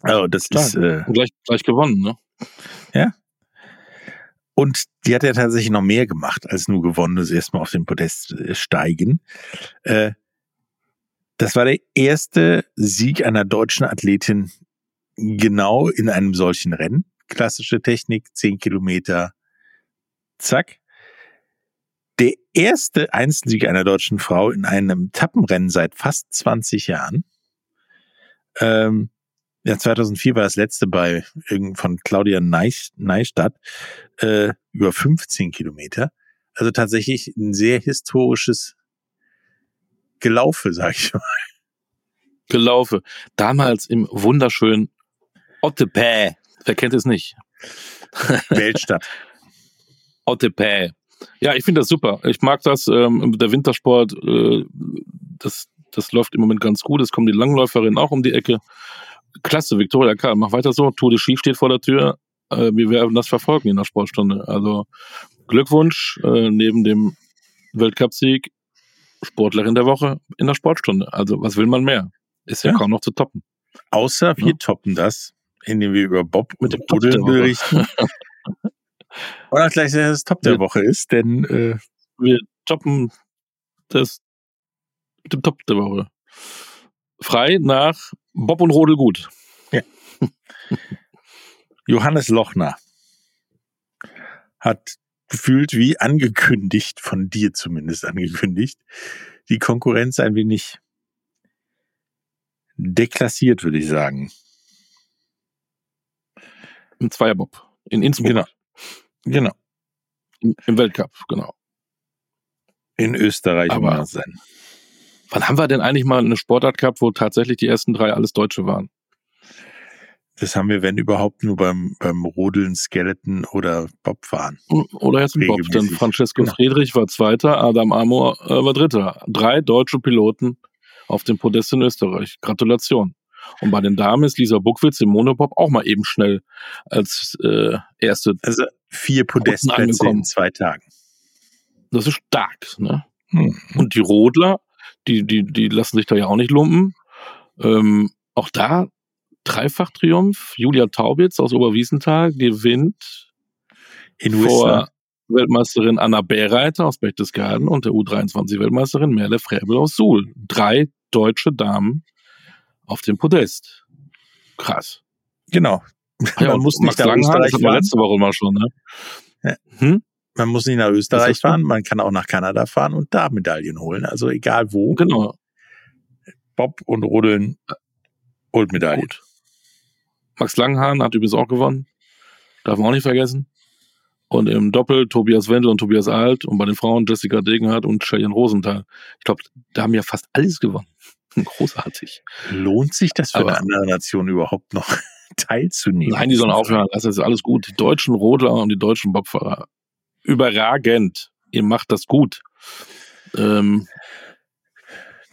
Speaker 2: Also das Klar, ist äh, gleich, gleich gewonnen, ne?
Speaker 1: Ja. Und die hat ja tatsächlich noch mehr gemacht als nur gewonnen, das erste Mal auf den Podest äh, steigen. Äh, das war der erste Sieg einer deutschen Athletin genau in einem solchen Rennen. Klassische Technik, zehn Kilometer, zack. Der erste Einzelsieg einer deutschen Frau in einem Tappenrennen seit fast 20 Jahren. Ähm, ja, 2004 war das letzte bei von Claudia Neustadt äh, über 15 Kilometer. Also tatsächlich ein sehr historisches Gelaufe, sag ich mal.
Speaker 2: Gelaufe. Damals im wunderschönen Ottepää. Wer kennt es nicht?
Speaker 1: Weltstadt.
Speaker 2: Ottepää. Ja, ich finde das super. Ich mag das. Ähm, der Wintersport, äh, das, das läuft im Moment ganz gut. Es kommen die Langläuferinnen auch um die Ecke. Klasse, Viktoria Karl, mach weiter so. Tour de Ski steht vor der Tür. Äh, wir werden das verfolgen in der Sportstunde. Also Glückwunsch äh, neben dem Weltcupsieg Sportlerin der Woche in der Sportstunde. Also was will man mehr? Ist ja, ja. kaum noch zu toppen.
Speaker 1: Außer wir ja. toppen das, indem wir über Bob mit dem Rudeln berichten. Oder gleich das Top der wir, Woche ist, denn äh,
Speaker 2: wir toppen das mit dem Top der Woche. Frei nach Bob und Rodel gut. Ja.
Speaker 1: Johannes Lochner hat gefühlt wie angekündigt, von dir zumindest angekündigt, die Konkurrenz ein wenig deklassiert, würde ich sagen.
Speaker 2: Im Zweierbob. In Innsbruck.
Speaker 1: Genau. Genau.
Speaker 2: Im, Im Weltcup, genau.
Speaker 1: In Österreich Aber war es sein.
Speaker 2: Wann haben wir denn eigentlich mal eine Sportart gehabt, wo tatsächlich die ersten drei alles Deutsche waren?
Speaker 1: Das haben wir, wenn überhaupt, nur beim, beim Rodeln, Skeleton oder Bobfahren.
Speaker 2: Oder jetzt im Bob. Denn Francesco genau. Friedrich war Zweiter, Adam Amor äh, war Dritter. Drei deutsche Piloten auf dem Podest in Österreich. Gratulation. Und bei den Damen ist Lisa Buckwitz im Monobob auch mal eben schnell als äh, erste.
Speaker 1: Also vier Podestplätze in zwei Tagen.
Speaker 2: Das ist stark, ne? Hm. Und die Rodler, die, die, die lassen sich da ja auch nicht lumpen. Ähm, auch da Dreifach-Triumph. Julia Taubitz aus Oberwiesenthal gewinnt
Speaker 1: in vor
Speaker 2: Weltmeisterin Anna Bärreiter aus Berchtesgaden und der U23-Weltmeisterin Merle Fräbel aus Suhl. Drei deutsche Damen auf dem Podest. Krass.
Speaker 1: Genau.
Speaker 2: Ja, man muss nicht nach Österreich fahren. letzte Woche mal schon, ne?
Speaker 1: Hm? Man muss nicht nach Österreich fahren, man kann auch nach Kanada fahren und da Medaillen holen. Also egal wo.
Speaker 2: Genau.
Speaker 1: Bob und Rodeln holt Medaillen. Gut.
Speaker 2: Max Langhahn hat übrigens auch gewonnen. Darf man auch nicht vergessen. Und im Doppel Tobias Wendel und Tobias Alt und bei den Frauen Jessica Degenhardt und Cheyenne Rosenthal. Ich glaube, da haben ja fast alles gewonnen. Großartig.
Speaker 1: Lohnt sich das für Aber, eine andere Nation überhaupt noch teilzunehmen?
Speaker 2: Nein, die sollen aufhören. Das ist alles gut. Die deutschen Rodler und die deutschen Bobfahrer. Überragend. Ihr macht das gut. Ähm,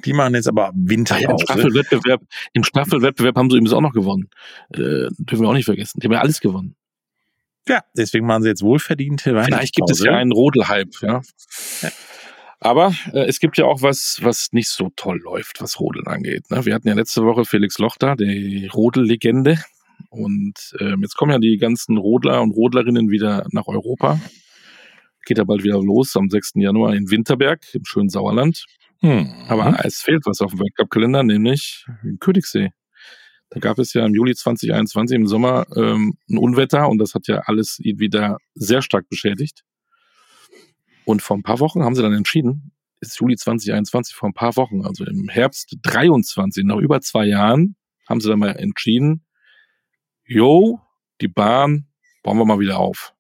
Speaker 1: die machen jetzt aber Winter. Ja,
Speaker 2: im, Staffelwettbewerb, Im Staffelwettbewerb haben sie übrigens auch noch gewonnen. Äh, dürfen wir auch nicht vergessen. Die haben ja alles gewonnen.
Speaker 1: Ja, deswegen machen sie jetzt wohlverdiente
Speaker 2: Weihnachtspause. Vielleicht gibt es ja einen Rodelhype, ja. ja. Aber äh, es gibt ja auch was, was nicht so toll läuft, was Rodeln angeht. Ne? Wir hatten ja letzte Woche Felix Loch da, die Rodel-Legende. Und ähm, jetzt kommen ja die ganzen Rodler und Rodlerinnen wieder nach Europa. Geht ja bald wieder los am 6. Januar in Winterberg im schönen Sauerland. Hm. Aber es fehlt was auf dem Weltcup-Kalender, nämlich Königssee. Da gab es ja im Juli 2021 im Sommer ähm, ein Unwetter und das hat ja alles wieder sehr stark beschädigt. Und vor ein paar Wochen haben sie dann entschieden, ist Juli 2021, vor ein paar Wochen, also im Herbst 23, nach über zwei Jahren, haben sie dann mal entschieden, yo, die Bahn bauen wir mal wieder auf.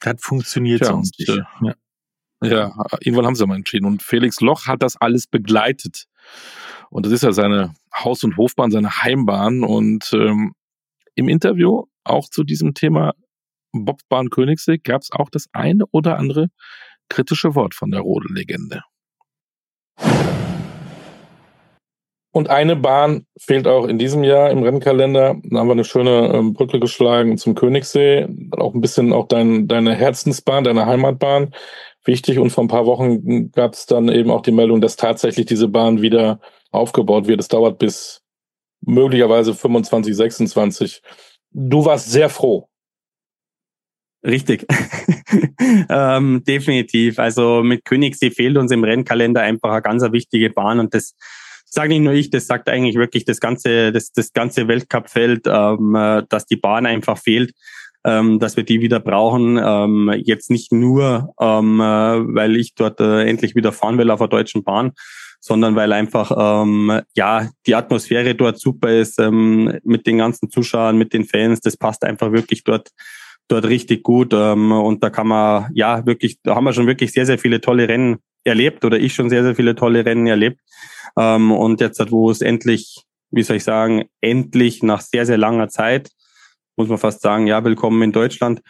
Speaker 1: Das funktioniert Tja, sonst nicht. Äh,
Speaker 2: ja. Ja, irgendwann haben sie mal entschieden. Und Felix Loch hat das alles begleitet. Und das ist ja seine Haus- und Hofbahn, seine Heimbahn. Und ähm, im Interview auch zu diesem Thema Bobbahn Königssee gab es auch das eine oder andere kritische Wort von der Rodel-Legende. Und eine Bahn fehlt auch in diesem Jahr im Rennkalender. Da haben wir eine schöne ähm, Brücke geschlagen zum Königssee. Auch ein bisschen auch dein, deine Herzensbahn, deine Heimatbahn wichtig. Und vor ein paar Wochen gab es dann eben auch die Meldung, dass tatsächlich diese Bahn wieder aufgebaut wird. Es dauert bis möglicherweise 25, 26. Du warst sehr froh.
Speaker 6: Richtig. ähm, definitiv. Also mit Königssee fehlt uns im Rennkalender einfach eine ganz wichtige Bahn und das sage nicht nur ich, das sagt eigentlich wirklich das ganze, das, das ganze Weltcup-Feld, ähm, äh, dass die Bahn einfach fehlt ähm, dass wir die wieder brauchen. Ähm, jetzt nicht nur, ähm, äh, weil ich dort äh, endlich wieder fahren will auf der deutschen Bahn, sondern weil einfach ähm, ja die Atmosphäre dort super ist ähm, mit den ganzen Zuschauern, mit den Fans. Das passt einfach wirklich dort dort richtig gut ähm, und da kann man ja wirklich, da haben wir schon wirklich sehr sehr viele tolle Rennen erlebt oder ich schon sehr sehr viele tolle Rennen erlebt ähm, und jetzt wo es endlich, wie soll ich sagen, endlich nach sehr sehr langer Zeit muss man fast sagen, ja, willkommen in Deutschland,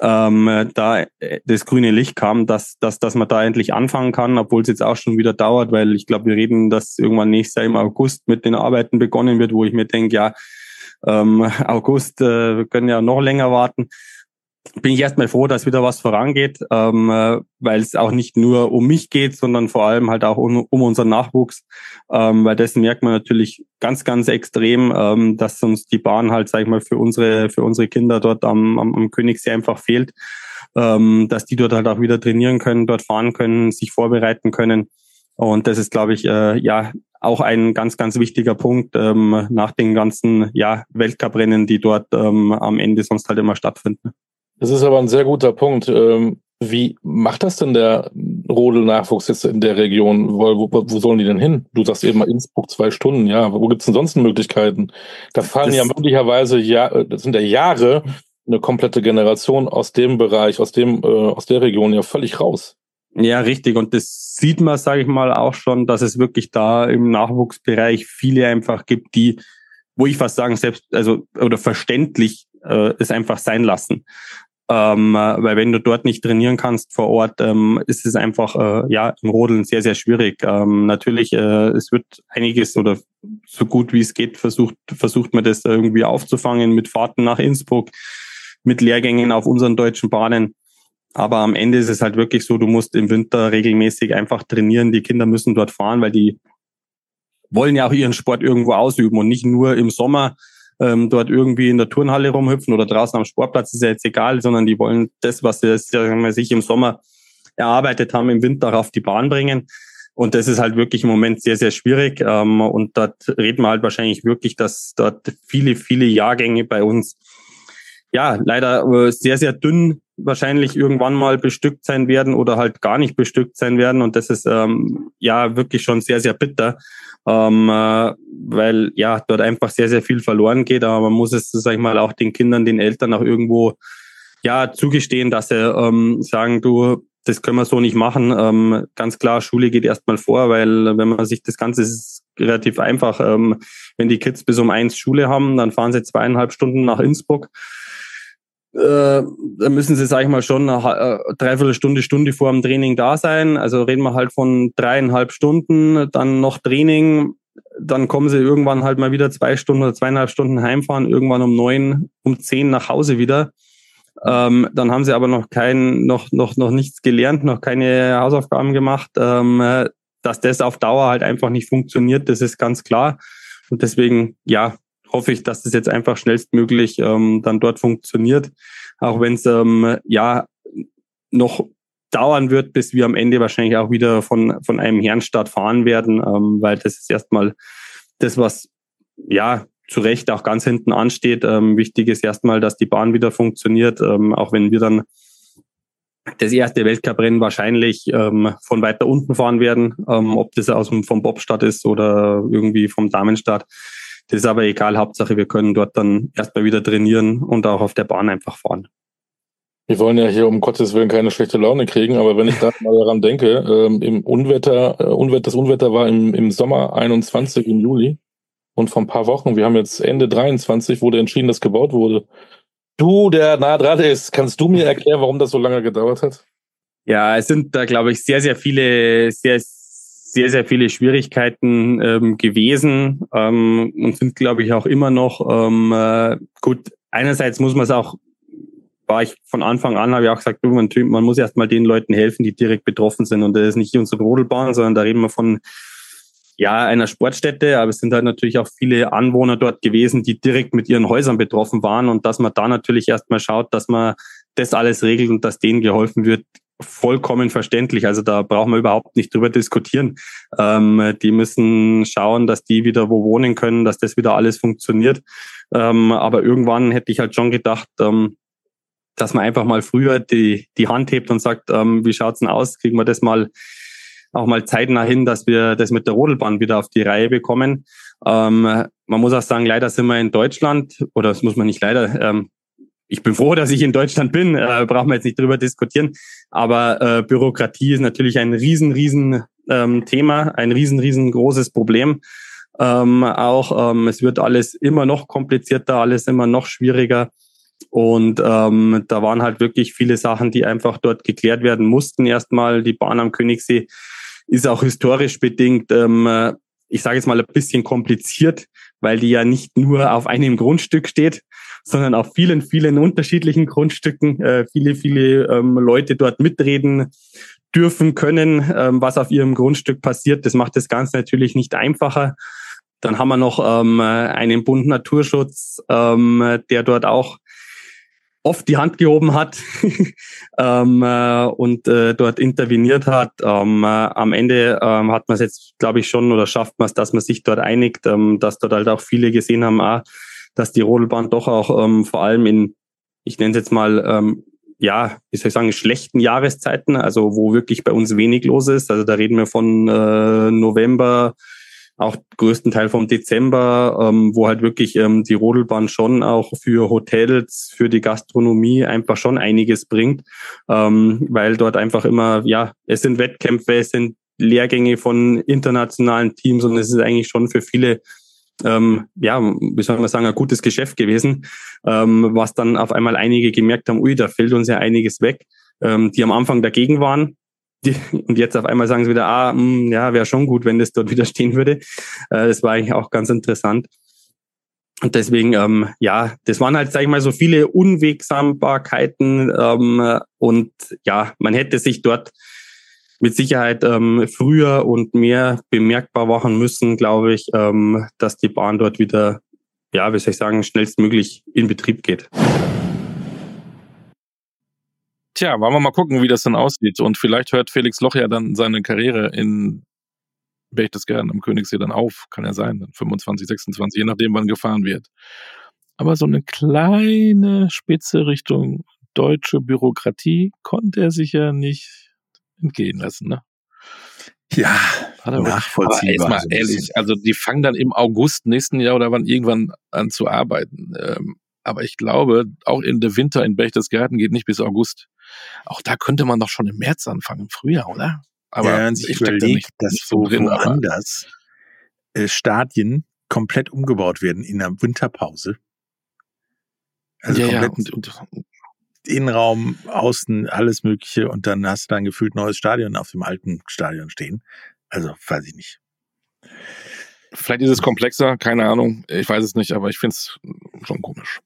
Speaker 6: ähm, da äh, das grüne Licht kam, dass, dass, dass man da endlich anfangen kann, obwohl es jetzt auch schon wieder dauert, weil ich glaube, wir reden, dass irgendwann nächstes Jahr im August mit den Arbeiten begonnen wird, wo ich mir denke, ja, ähm, August, äh, wir können ja noch länger warten bin ich erstmal froh, dass wieder was vorangeht, ähm, äh, weil es auch nicht nur um mich geht, sondern vor allem halt auch um, um unseren Nachwuchs, ähm, weil dessen merkt man natürlich ganz, ganz extrem, ähm, dass uns die Bahn halt, sag ich mal, für unsere, für unsere Kinder dort am, am, am Königssee einfach fehlt, ähm, dass die dort halt auch wieder trainieren können, dort fahren können, sich vorbereiten können. Und das ist, glaube ich, äh, ja auch ein ganz, ganz wichtiger Punkt ähm, nach den ganzen ja, Weltcuprennen, die dort ähm, am Ende sonst halt immer stattfinden.
Speaker 2: Das ist aber ein sehr guter Punkt. Ähm, wie macht das denn der Rodel-Nachwuchs jetzt in der Region? Wo, wo, wo, sollen die denn hin? Du sagst eben mal Innsbruck zwei Stunden, ja. Wo gibt's denn sonst Möglichkeiten? Da fallen das ja möglicherweise, ja, das sind ja Jahre, eine komplette Generation aus dem Bereich, aus dem, äh, aus der Region ja völlig raus.
Speaker 6: Ja, richtig. Und das sieht man, sage ich mal, auch schon, dass es wirklich da im Nachwuchsbereich viele einfach gibt, die, wo ich fast sagen, selbst, also, oder verständlich äh, es einfach sein lassen. Ähm, äh, weil wenn du dort nicht trainieren kannst vor Ort, ähm, ist es einfach äh, ja im Rodeln sehr, sehr schwierig. Ähm, natürlich, äh, es wird einiges oder so gut wie es geht, versucht, versucht man das irgendwie aufzufangen mit Fahrten nach Innsbruck, mit Lehrgängen auf unseren deutschen Bahnen. Aber am Ende ist es halt wirklich so, du musst im Winter regelmäßig einfach trainieren. Die Kinder müssen dort fahren, weil die wollen ja auch ihren Sport irgendwo ausüben und nicht nur im Sommer ähm, dort irgendwie in der Turnhalle rumhüpfen oder draußen am Sportplatz, ist ja jetzt egal, sondern die wollen das, was sie sich im Sommer erarbeitet haben, im Winter auf die Bahn bringen. Und das ist halt wirklich im Moment sehr, sehr schwierig. Ähm, und dort reden wir halt wahrscheinlich wirklich, dass dort viele, viele Jahrgänge bei uns ja leider äh, sehr, sehr dünn wahrscheinlich irgendwann mal bestückt sein werden oder halt gar nicht bestückt sein werden. Und das ist ähm, ja wirklich schon sehr, sehr bitter, ähm, äh, weil ja dort einfach sehr, sehr viel verloren geht. Aber man muss es, sag ich mal, auch den Kindern, den Eltern auch irgendwo ja zugestehen, dass sie ähm, sagen, du, das können wir so nicht machen. Ähm, ganz klar, Schule geht erstmal vor, weil wenn man sich das ganze relativ einfach. Ähm, wenn die Kids bis um eins Schule haben, dann fahren sie zweieinhalb Stunden nach Innsbruck. Äh, da müssen sie, sag ich mal, schon eine äh, Dreiviertelstunde, Stunde vor dem Training da sein. Also reden wir halt von dreieinhalb Stunden, dann noch Training, dann kommen sie irgendwann halt mal wieder zwei Stunden oder zweieinhalb Stunden heimfahren, irgendwann um neun, um zehn nach Hause wieder. Ähm, dann haben sie aber noch kein, noch, noch, noch nichts gelernt, noch keine Hausaufgaben gemacht. Ähm, äh, dass das auf Dauer halt einfach nicht funktioniert, das ist ganz klar. Und deswegen, ja, hoffe ich, dass das jetzt einfach schnellstmöglich ähm, dann dort funktioniert. Auch wenn es ähm, ja noch dauern wird, bis wir am Ende wahrscheinlich auch wieder von, von einem Herrenstart fahren werden, ähm, weil das ist erstmal das, was ja zu Recht auch ganz hinten ansteht. Ähm, wichtig ist erstmal, dass die Bahn wieder funktioniert, ähm, auch wenn wir dann das erste Weltcuprennen wahrscheinlich ähm, von weiter unten fahren werden, ähm, ob das aus dem vom Bobstart ist oder irgendwie vom Damenstart. Das ist aber egal, Hauptsache wir können dort dann erstmal wieder trainieren und auch auf der Bahn einfach fahren.
Speaker 2: Wir wollen ja hier um Gottes Willen keine schlechte Laune kriegen, aber wenn ich da mal daran denke, ähm, im Unwetter, äh, Unwetter, das Unwetter war im, im Sommer 21 im Juli und vor ein paar Wochen, wir haben jetzt Ende 23, wurde entschieden, dass gebaut wurde. Du, der nah dran ist, kannst du mir erklären, warum das so lange gedauert hat?
Speaker 6: Ja, es sind da, glaube ich, sehr, sehr viele, sehr, sehr, sehr viele Schwierigkeiten ähm, gewesen ähm, und sind, glaube ich, auch immer noch. Ähm, äh, gut, einerseits muss man es auch war ich von Anfang an, habe ich auch gesagt, man, man muss erstmal den Leuten helfen, die direkt betroffen sind. Und das ist nicht unsere Rodelbahn, sondern da reden wir von ja, einer Sportstätte, aber es sind halt natürlich auch viele Anwohner dort gewesen, die direkt mit ihren Häusern betroffen waren und dass man da natürlich erstmal schaut, dass man das alles regelt und dass denen geholfen wird, vollkommen verständlich. Also da brauchen wir überhaupt nicht drüber diskutieren. Ähm, die müssen schauen, dass die wieder wo wohnen können, dass das wieder alles funktioniert. Ähm, aber irgendwann hätte ich halt schon gedacht, ähm, dass man einfach mal früher die, die Hand hebt und sagt, ähm, wie schaut's denn aus? Kriegen wir das mal auch mal zeitnah hin, dass wir das mit der Rodelbahn wieder auf die Reihe bekommen. Ähm, man muss auch sagen, leider sind wir in Deutschland, oder das muss man nicht leider, ähm, ich bin froh, dass ich in Deutschland bin, äh, brauchen wir jetzt nicht drüber diskutieren. Aber äh, Bürokratie ist natürlich ein riesen, riesen ähm, Thema, ein riesen, riesengroßes Problem. Ähm, auch ähm, es wird alles immer noch komplizierter, alles immer noch schwieriger. Und ähm, da waren halt wirklich viele Sachen, die einfach dort geklärt werden mussten. Erstmal die Bahn am Königssee ist auch historisch bedingt, ähm, ich sage jetzt mal ein bisschen kompliziert, weil die ja nicht nur auf einem Grundstück steht, sondern auf vielen, vielen unterschiedlichen Grundstücken. Äh, viele, viele ähm, Leute dort mitreden dürfen können, ähm, was auf ihrem Grundstück passiert. Das macht das Ganze natürlich nicht einfacher. Dann haben wir noch ähm, einen Bund Naturschutz, ähm, der dort auch oft die Hand gehoben hat ähm, äh, und äh, dort interveniert hat. Ähm, äh, am Ende ähm, hat man es jetzt, glaube ich, schon oder schafft man es, dass man sich dort einigt, ähm, dass dort halt auch viele gesehen haben, ah, dass die Rodelbahn doch auch ähm, vor allem in, ich nenne es jetzt mal, ähm, ja, wie soll ich sagen, schlechten Jahreszeiten, also wo wirklich bei uns wenig los ist. Also da reden wir von äh, November, auch größten Teil vom Dezember, ähm, wo halt wirklich ähm, die Rodelbahn schon auch für Hotels, für die Gastronomie einfach schon einiges bringt, ähm, weil dort einfach immer, ja, es sind Wettkämpfe, es sind Lehrgänge von internationalen Teams und es ist eigentlich schon für viele ähm, ja, wie soll man sagen, ein gutes Geschäft gewesen, ähm, was dann auf einmal einige gemerkt haben, ui, da fällt uns ja einiges weg, ähm, die am Anfang dagegen waren, die, und jetzt auf einmal sagen sie wieder, ah, mh, hm, ja, wäre schon gut, wenn das dort wieder stehen würde. Äh, das war eigentlich auch ganz interessant. Und deswegen, ähm, ja, das waren halt, sag ich mal, so viele Unwegsambarkeiten. Ähm, und ja, man hätte sich dort mit Sicherheit ähm, früher und mehr bemerkbar machen müssen, glaube ich, ähm, dass die Bahn dort wieder, ja, wie soll ich sagen, schnellstmöglich in Betrieb geht.
Speaker 2: Tja, wollen wir mal gucken, wie das dann aussieht. Und vielleicht hört Felix Loch ja dann seine Karriere in Berchtesgaden am Königssee dann auf. Kann ja sein, 25, 26, je nachdem, wann gefahren wird. Aber so eine kleine Spitze Richtung deutsche Bürokratie konnte er sich ja nicht entgehen lassen, ne?
Speaker 1: Ja, nachvollziehbar.
Speaker 2: Aber mal ehrlich, also die fangen dann im August nächsten Jahr oder wann irgendwann an zu arbeiten. Ähm, aber ich glaube, auch in der Winter in Berchtesgaden geht nicht bis August. Auch da könnte man doch schon im März anfangen, früher, oder?
Speaker 1: Aber ja, wenn sich überlegt, dass so drin, woanders äh, Stadien komplett umgebaut werden in der Winterpause. Also
Speaker 2: ja, ja,
Speaker 1: komplett
Speaker 2: und, und
Speaker 1: Innenraum, Außen, alles Mögliche und dann hast du dann gefühlt neues Stadion auf dem alten Stadion stehen. Also weiß ich nicht.
Speaker 2: vielleicht ist es komplexer, keine Ahnung, ich weiß es nicht, aber ich finde es schon komisch.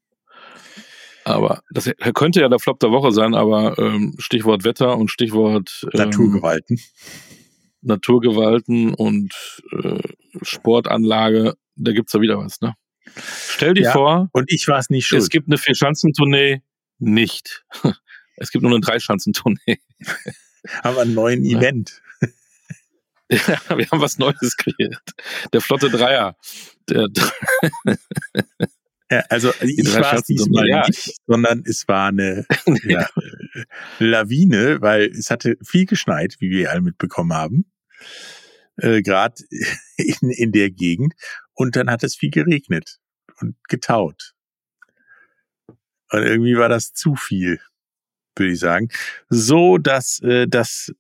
Speaker 2: Aber das könnte ja der Flop der Woche sein, aber ähm, Stichwort Wetter und Stichwort ähm,
Speaker 1: Naturgewalten.
Speaker 2: Naturgewalten und äh, Sportanlage, da gibt's da wieder was, ne? Stell dir
Speaker 1: Ja,
Speaker 2: vor,
Speaker 1: Und ich war es nicht schuld.
Speaker 2: es gibt eine Vierschanzentournee nicht. Es gibt nur eine Dreischanzentournee.
Speaker 1: aber einen neuen
Speaker 2: Ja.
Speaker 1: Event.
Speaker 2: Ja, wir haben was Neues kreiert. Der Flotte Dreier. Der,
Speaker 1: Ja, also ich war es diesmal
Speaker 2: ja,
Speaker 1: nicht, sondern es war eine ja, äh, Lawine, weil es hatte viel geschneit, wie wir alle mitbekommen haben. Äh, Gerade in, in der Gegend. Und dann hat es viel geregnet und getaut. Und irgendwie war das zu viel, würde ich sagen. So, dass äh, das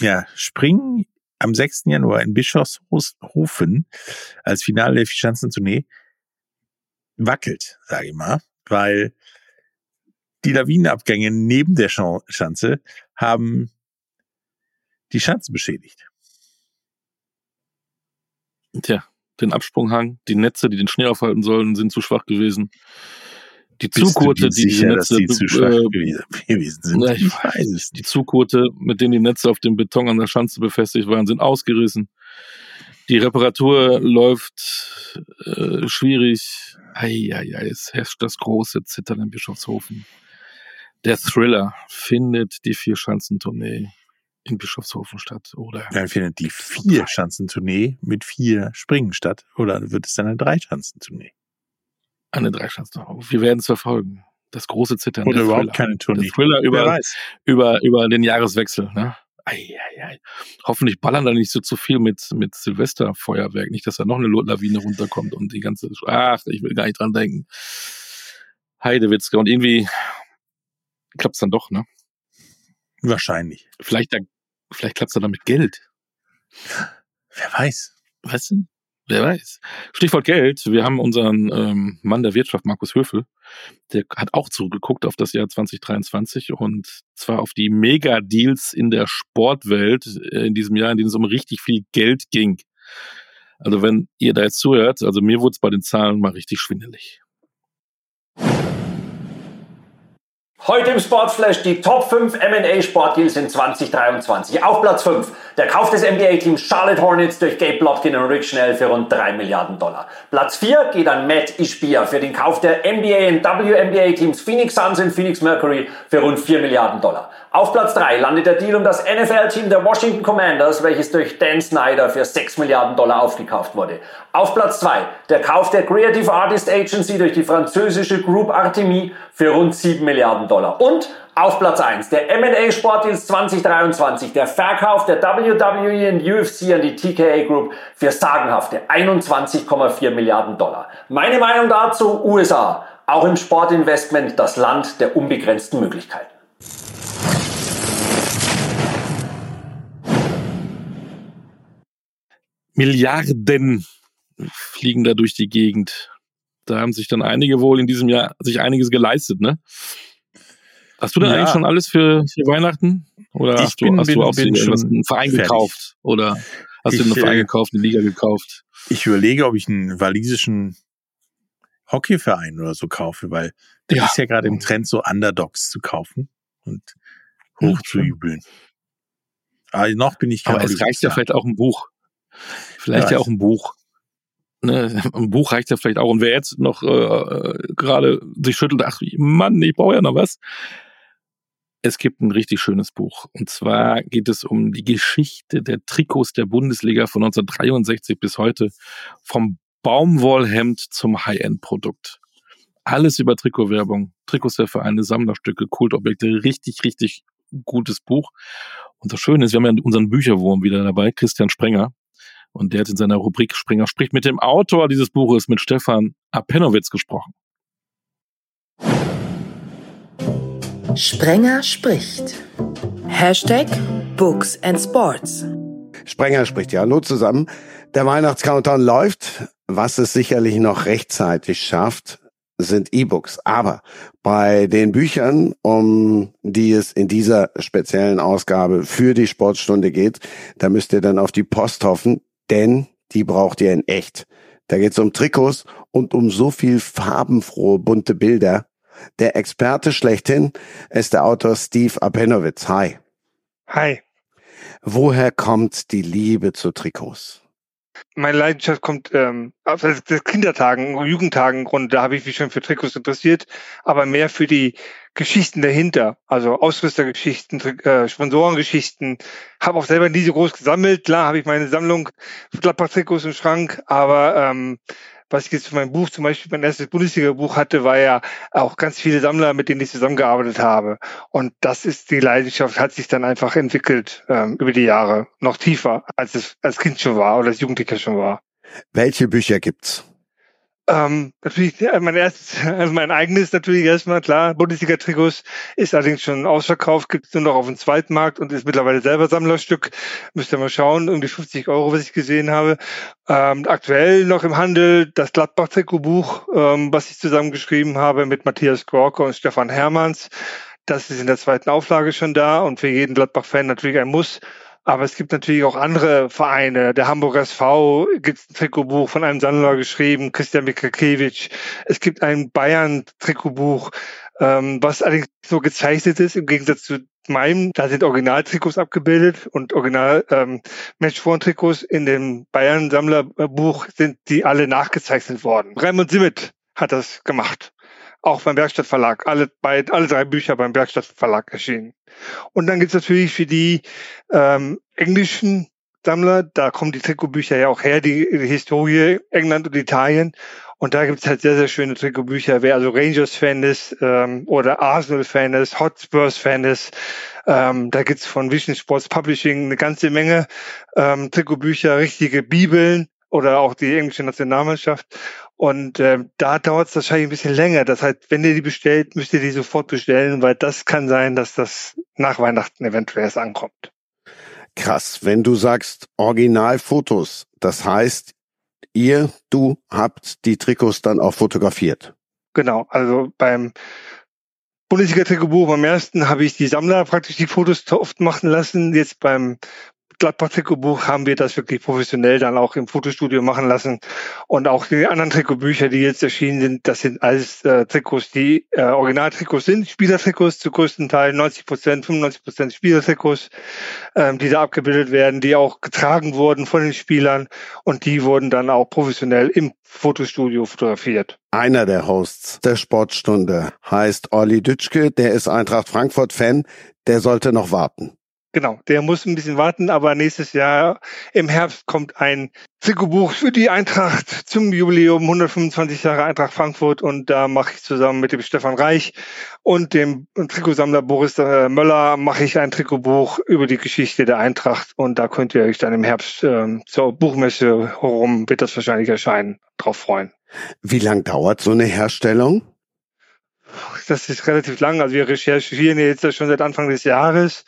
Speaker 1: ja, Springen am 6. Januar in Bischofshofen als Finale der Schanzentournee wackelt, sage ich mal, weil die Lawinenabgänge neben der Schan- Schanze haben die Schanze beschädigt.
Speaker 2: tja, den Absprunghang, die Netze, die den Schnee aufhalten sollen, sind zu schwach gewesen. Die Zugurte, die die
Speaker 1: sicher, dass
Speaker 2: Netze,
Speaker 1: die zu
Speaker 2: äh,
Speaker 1: gewesen, sind?
Speaker 2: na, ich
Speaker 1: weiß es
Speaker 2: die. Zugurte, mit denen die Netze auf dem Beton an der Schanze befestigt waren, sind ausgerissen. Die Reparatur läuft äh, schwierig. Eieiei, es herrscht das große Zittern in Bischofshofen. Der Thriller findet die Vierschanzentournee in Bischofshofen statt, oder?
Speaker 1: Dann findet die vier Schanzentournee mit vier Springen statt oder wird es dann eine Dreischanzentournee?
Speaker 2: Eine Dreischanzentournee. Wir werden es verfolgen. Das große Zittern.
Speaker 1: Oder
Speaker 2: der
Speaker 1: überhaupt
Speaker 2: Thriller.
Speaker 1: keine Tournee?
Speaker 2: Thriller über, über, über den Jahreswechsel. Ne? Ei, ei, ei. Hoffentlich ballern da nicht so zu viel mit, mit Silvesterfeuerwerk. Nicht, dass da noch eine Lawine runterkommt und die ganze. Ach, ich will gar nicht dran denken. Heidewitzke. Und irgendwie klappt's dann doch, ne?
Speaker 1: Wahrscheinlich.
Speaker 2: Vielleicht, da, vielleicht klappt's dann damit Geld.
Speaker 1: Wer weiß.
Speaker 2: Weißt du? Wer weiß. Stichwort Geld. Wir haben unseren ähm, Mann der Wirtschaft, Markus Höfel, der hat auch zurückgeguckt auf das Jahr 2023 und zwar auf die Mega-Deals in der Sportwelt äh, in diesem Jahr, in denen es um richtig viel Geld ging. Also wenn ihr da jetzt zuhört, also mir wurde es bei den Zahlen mal richtig schwindelig.
Speaker 7: Heute im Sportflash die Top 5 M&A Sportdeals in 2023. Auf Platz 5 der Kauf des NBA-Teams Charlotte Hornets durch Gabe Plotkin und Rick Schnell für rund 3 Milliarden Dollar. Platz 4 geht an Matt Ishbia für den Kauf der NBA und WNBA-Teams Phoenix Suns und Phoenix Mercury für rund 4 Milliarden Dollar. Auf Platz 3 landet der Deal um das NFL-Team der Washington Commanders, welches durch Dan Snyder für 6 Milliarden Dollar aufgekauft wurde. Auf Platz 2 der Kauf der Creative Artist Agency durch die französische Group Artemis für rund 7 Milliarden Dollar. Und auf Platz 1 der M&A Sportdeals 2023, der Verkauf der WWE und UFC an die TKA Group für sagenhafte 21,4 Milliarden Dollar. Meine Meinung dazu, USA, auch im Sportinvestment das Land der unbegrenzten Möglichkeiten.
Speaker 2: Milliarden fliegen da durch die Gegend. Da haben sich dann einige wohl in diesem Jahr sich einiges geleistet, ne? Hast du denn
Speaker 1: Ja.
Speaker 2: eigentlich schon alles für, für Weihnachten? Oder
Speaker 1: Ich
Speaker 2: hast du,
Speaker 1: bin-
Speaker 2: hast
Speaker 1: bin-
Speaker 2: du auch
Speaker 1: bin schon
Speaker 2: einen Verein
Speaker 1: fertig.
Speaker 2: gekauft? Oder hast du
Speaker 1: Ich,
Speaker 2: einen Verein
Speaker 1: äh,
Speaker 2: gekauft, eine Liga gekauft?
Speaker 1: Ich überlege, ob ich einen walisischen Hockeyverein oder so kaufe, weil der
Speaker 2: Ja.
Speaker 1: ist ja gerade im Trend, so Underdogs zu kaufen und
Speaker 2: Ja,
Speaker 1: hoch zu
Speaker 2: schön.
Speaker 1: jubeln. Aber noch bin ich kein
Speaker 2: Aber es reicht ja vielleicht auch ein Buch. Vielleicht ja
Speaker 1: weiß.
Speaker 2: auch ein Buch. Ne, ein Buch reicht ja vielleicht auch. Und wer jetzt noch äh, gerade sich schüttelt, ach Mann, ich brauche ja noch was. Es gibt ein richtig schönes Buch. Und zwar geht es um die Geschichte der Trikots der Bundesliga von 1963 bis heute. Vom Baumwollhemd zum High-End-Produkt. Alles über Trikotwerbung, Trikots der Vereine, Sammlerstücke, Kultobjekte. Richtig, richtig gutes Buch. Und das Schöne ist, wir haben ja unseren Bücherwurm wieder dabei, Christian Sprenger. Und der hat in seiner Rubrik Sprenger spricht mit dem Autor dieses Buches, mit Stefan Apenowitz gesprochen.
Speaker 8: Sprenger spricht. Hashtag Books and Sports.
Speaker 9: Sprenger spricht ja. Hallo zusammen.
Speaker 8: Der Weihnachtscountdown läuft, was es sicherlich noch rechtzeitig schafft, sind E-Books. Aber bei den Büchern, um die es in dieser speziellen Ausgabe für die Sportstunde geht, da müsst ihr dann auf die Post hoffen, denn die braucht ihr in echt. Da geht es um Trikots und um so viel farbenfrohe, bunte Bilder. Der Experte schlechthin ist der Autor Steve Apenowitz. Hi.
Speaker 9: Hi.
Speaker 8: Woher kommt die Liebe zu Trikots?
Speaker 9: Meine Leidenschaft kommt ähm, aus Kindertagen, Jugendtagen Grund. Da habe ich mich schon für Trikots interessiert, aber mehr für die Geschichten dahinter, also Ausrüstergeschichten, äh, Sponsorengeschichten. Habe auch selber nie so groß gesammelt. Klar habe ich meine Sammlung Gladbach-Trikots im Schrank, aber ähm, was ich jetzt für mein Buch zum Beispiel mein erstes Bundesliga-Buch hatte, war ja auch ganz viele Sammler, mit denen ich zusammengearbeitet habe. Und das ist die Leidenschaft, hat sich dann einfach entwickelt ähm, über die Jahre, noch tiefer, als es als Kind schon war oder als Jugendlicher schon war.
Speaker 8: Welche Bücher gibt's?
Speaker 9: Ähm, natürlich, mein erstes, also mein eigenes natürlich erstmal, klar. Bundesliga-Trikots ist allerdings schon ausverkauft, gibt es nur noch auf dem Zweitmarkt und ist mittlerweile selber Sammlerstück. Müsst ihr mal schauen, die 50 Euro, was ich gesehen habe. Ähm, aktuell noch im Handel das Gladbach-Trikotbuch, ähm, was ich zusammengeschrieben habe mit Matthias Gorke und Stefan Hermanns. Das ist in der zweiten Auflage schon da und für jeden Gladbach-Fan natürlich ein Muss. Aber es gibt natürlich auch andere Vereine. Der Hamburger SV gibt ein Trikotbuch von einem Sammler geschrieben, Christian Mikrakiewicz. Es gibt ein Bayern-Trikotbuch, ähm, was allerdings so gezeichnet ist, im Gegensatz zu meinem. Da sind Originaltrikots abgebildet und Original ähm, Matchform-Trikots in dem Bayern-Sammlerbuch sind die alle nachgezeichnet worden. Raimund Simmet hat das gemacht auch beim Werkstattverlag. Alle, bei, alle drei Bücher beim Werkstattverlag erschienen. Und dann gibt's natürlich für die ähm, englischen Sammler, da kommen die Trikotbücher ja auch her, die, die Historie England und Italien. Und da gibt's halt sehr, sehr schöne Trikotbücher. Wer also Rangers-Fan ist ähm, oder Arsenal-Fan ist, Hotspurs-Fan ist, ähm, da gibt's von Vision Sports Publishing eine ganze Menge ähm, Trikotbücher, richtige Bibeln oder auch die englische Nationalmannschaft. Und äh, da dauert es wahrscheinlich ein bisschen länger. Das heißt, wenn ihr die bestellt, müsst ihr die sofort bestellen, weil das kann sein, dass das nach Weihnachten eventuell erst ankommt.
Speaker 8: Krass, wenn du sagst Originalfotos, das heißt, ihr, du habt die Trikots dann auch fotografiert.
Speaker 9: Genau, also beim Bundesliga-Trikotbuch beim ersten habe ich die Sammler praktisch die Fotos oft machen lassen. Jetzt beim Gladbach-Trikotbuch haben wir das wirklich professionell dann auch im Fotostudio machen lassen. Und auch die anderen Trikotbücher, die jetzt erschienen sind, das sind alles äh, Trikots, die äh, Originaltrikots sind, Spielertrikots zu größten Teil, 90 Prozent, 95 Prozent Spielertrikots, ähm, die da abgebildet werden, die auch getragen wurden von den Spielern und die wurden dann auch professionell im Fotostudio fotografiert.
Speaker 8: Einer der Hosts der Sportstunde heißt Olli Dütschke, der ist Eintracht Frankfurt Fan, der sollte noch warten.
Speaker 9: Genau, der muss ein bisschen warten, aber nächstes Jahr im Herbst kommt ein Trikotbuch für die Eintracht zum Jubiläum 125 Jahre Eintracht Frankfurt und da mache ich zusammen mit dem Stefan Reich und dem Trikotsammler Boris äh, Möller mache ich ein Trikotbuch über die Geschichte der Eintracht und da könnt ihr euch dann im Herbst äh, zur Buchmesse herum wird das wahrscheinlich erscheinen, drauf freuen.
Speaker 8: Wie lang dauert so eine Herstellung?
Speaker 9: Das ist relativ lang. Also wir recherchieren jetzt schon seit Anfang des Jahres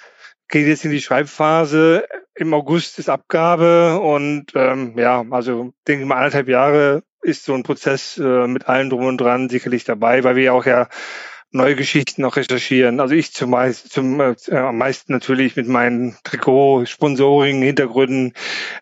Speaker 9: geht jetzt in die Schreibphase. Im August ist Abgabe und ähm, ja, also denke ich mal anderthalb Jahre ist so ein Prozess äh, mit allem drum und dran sicherlich dabei, weil wir auch ja neue Geschichten noch recherchieren. Also ich zumeist, zum, äh, am meisten natürlich mit meinen Trikot, Sponsoring, Hintergründen.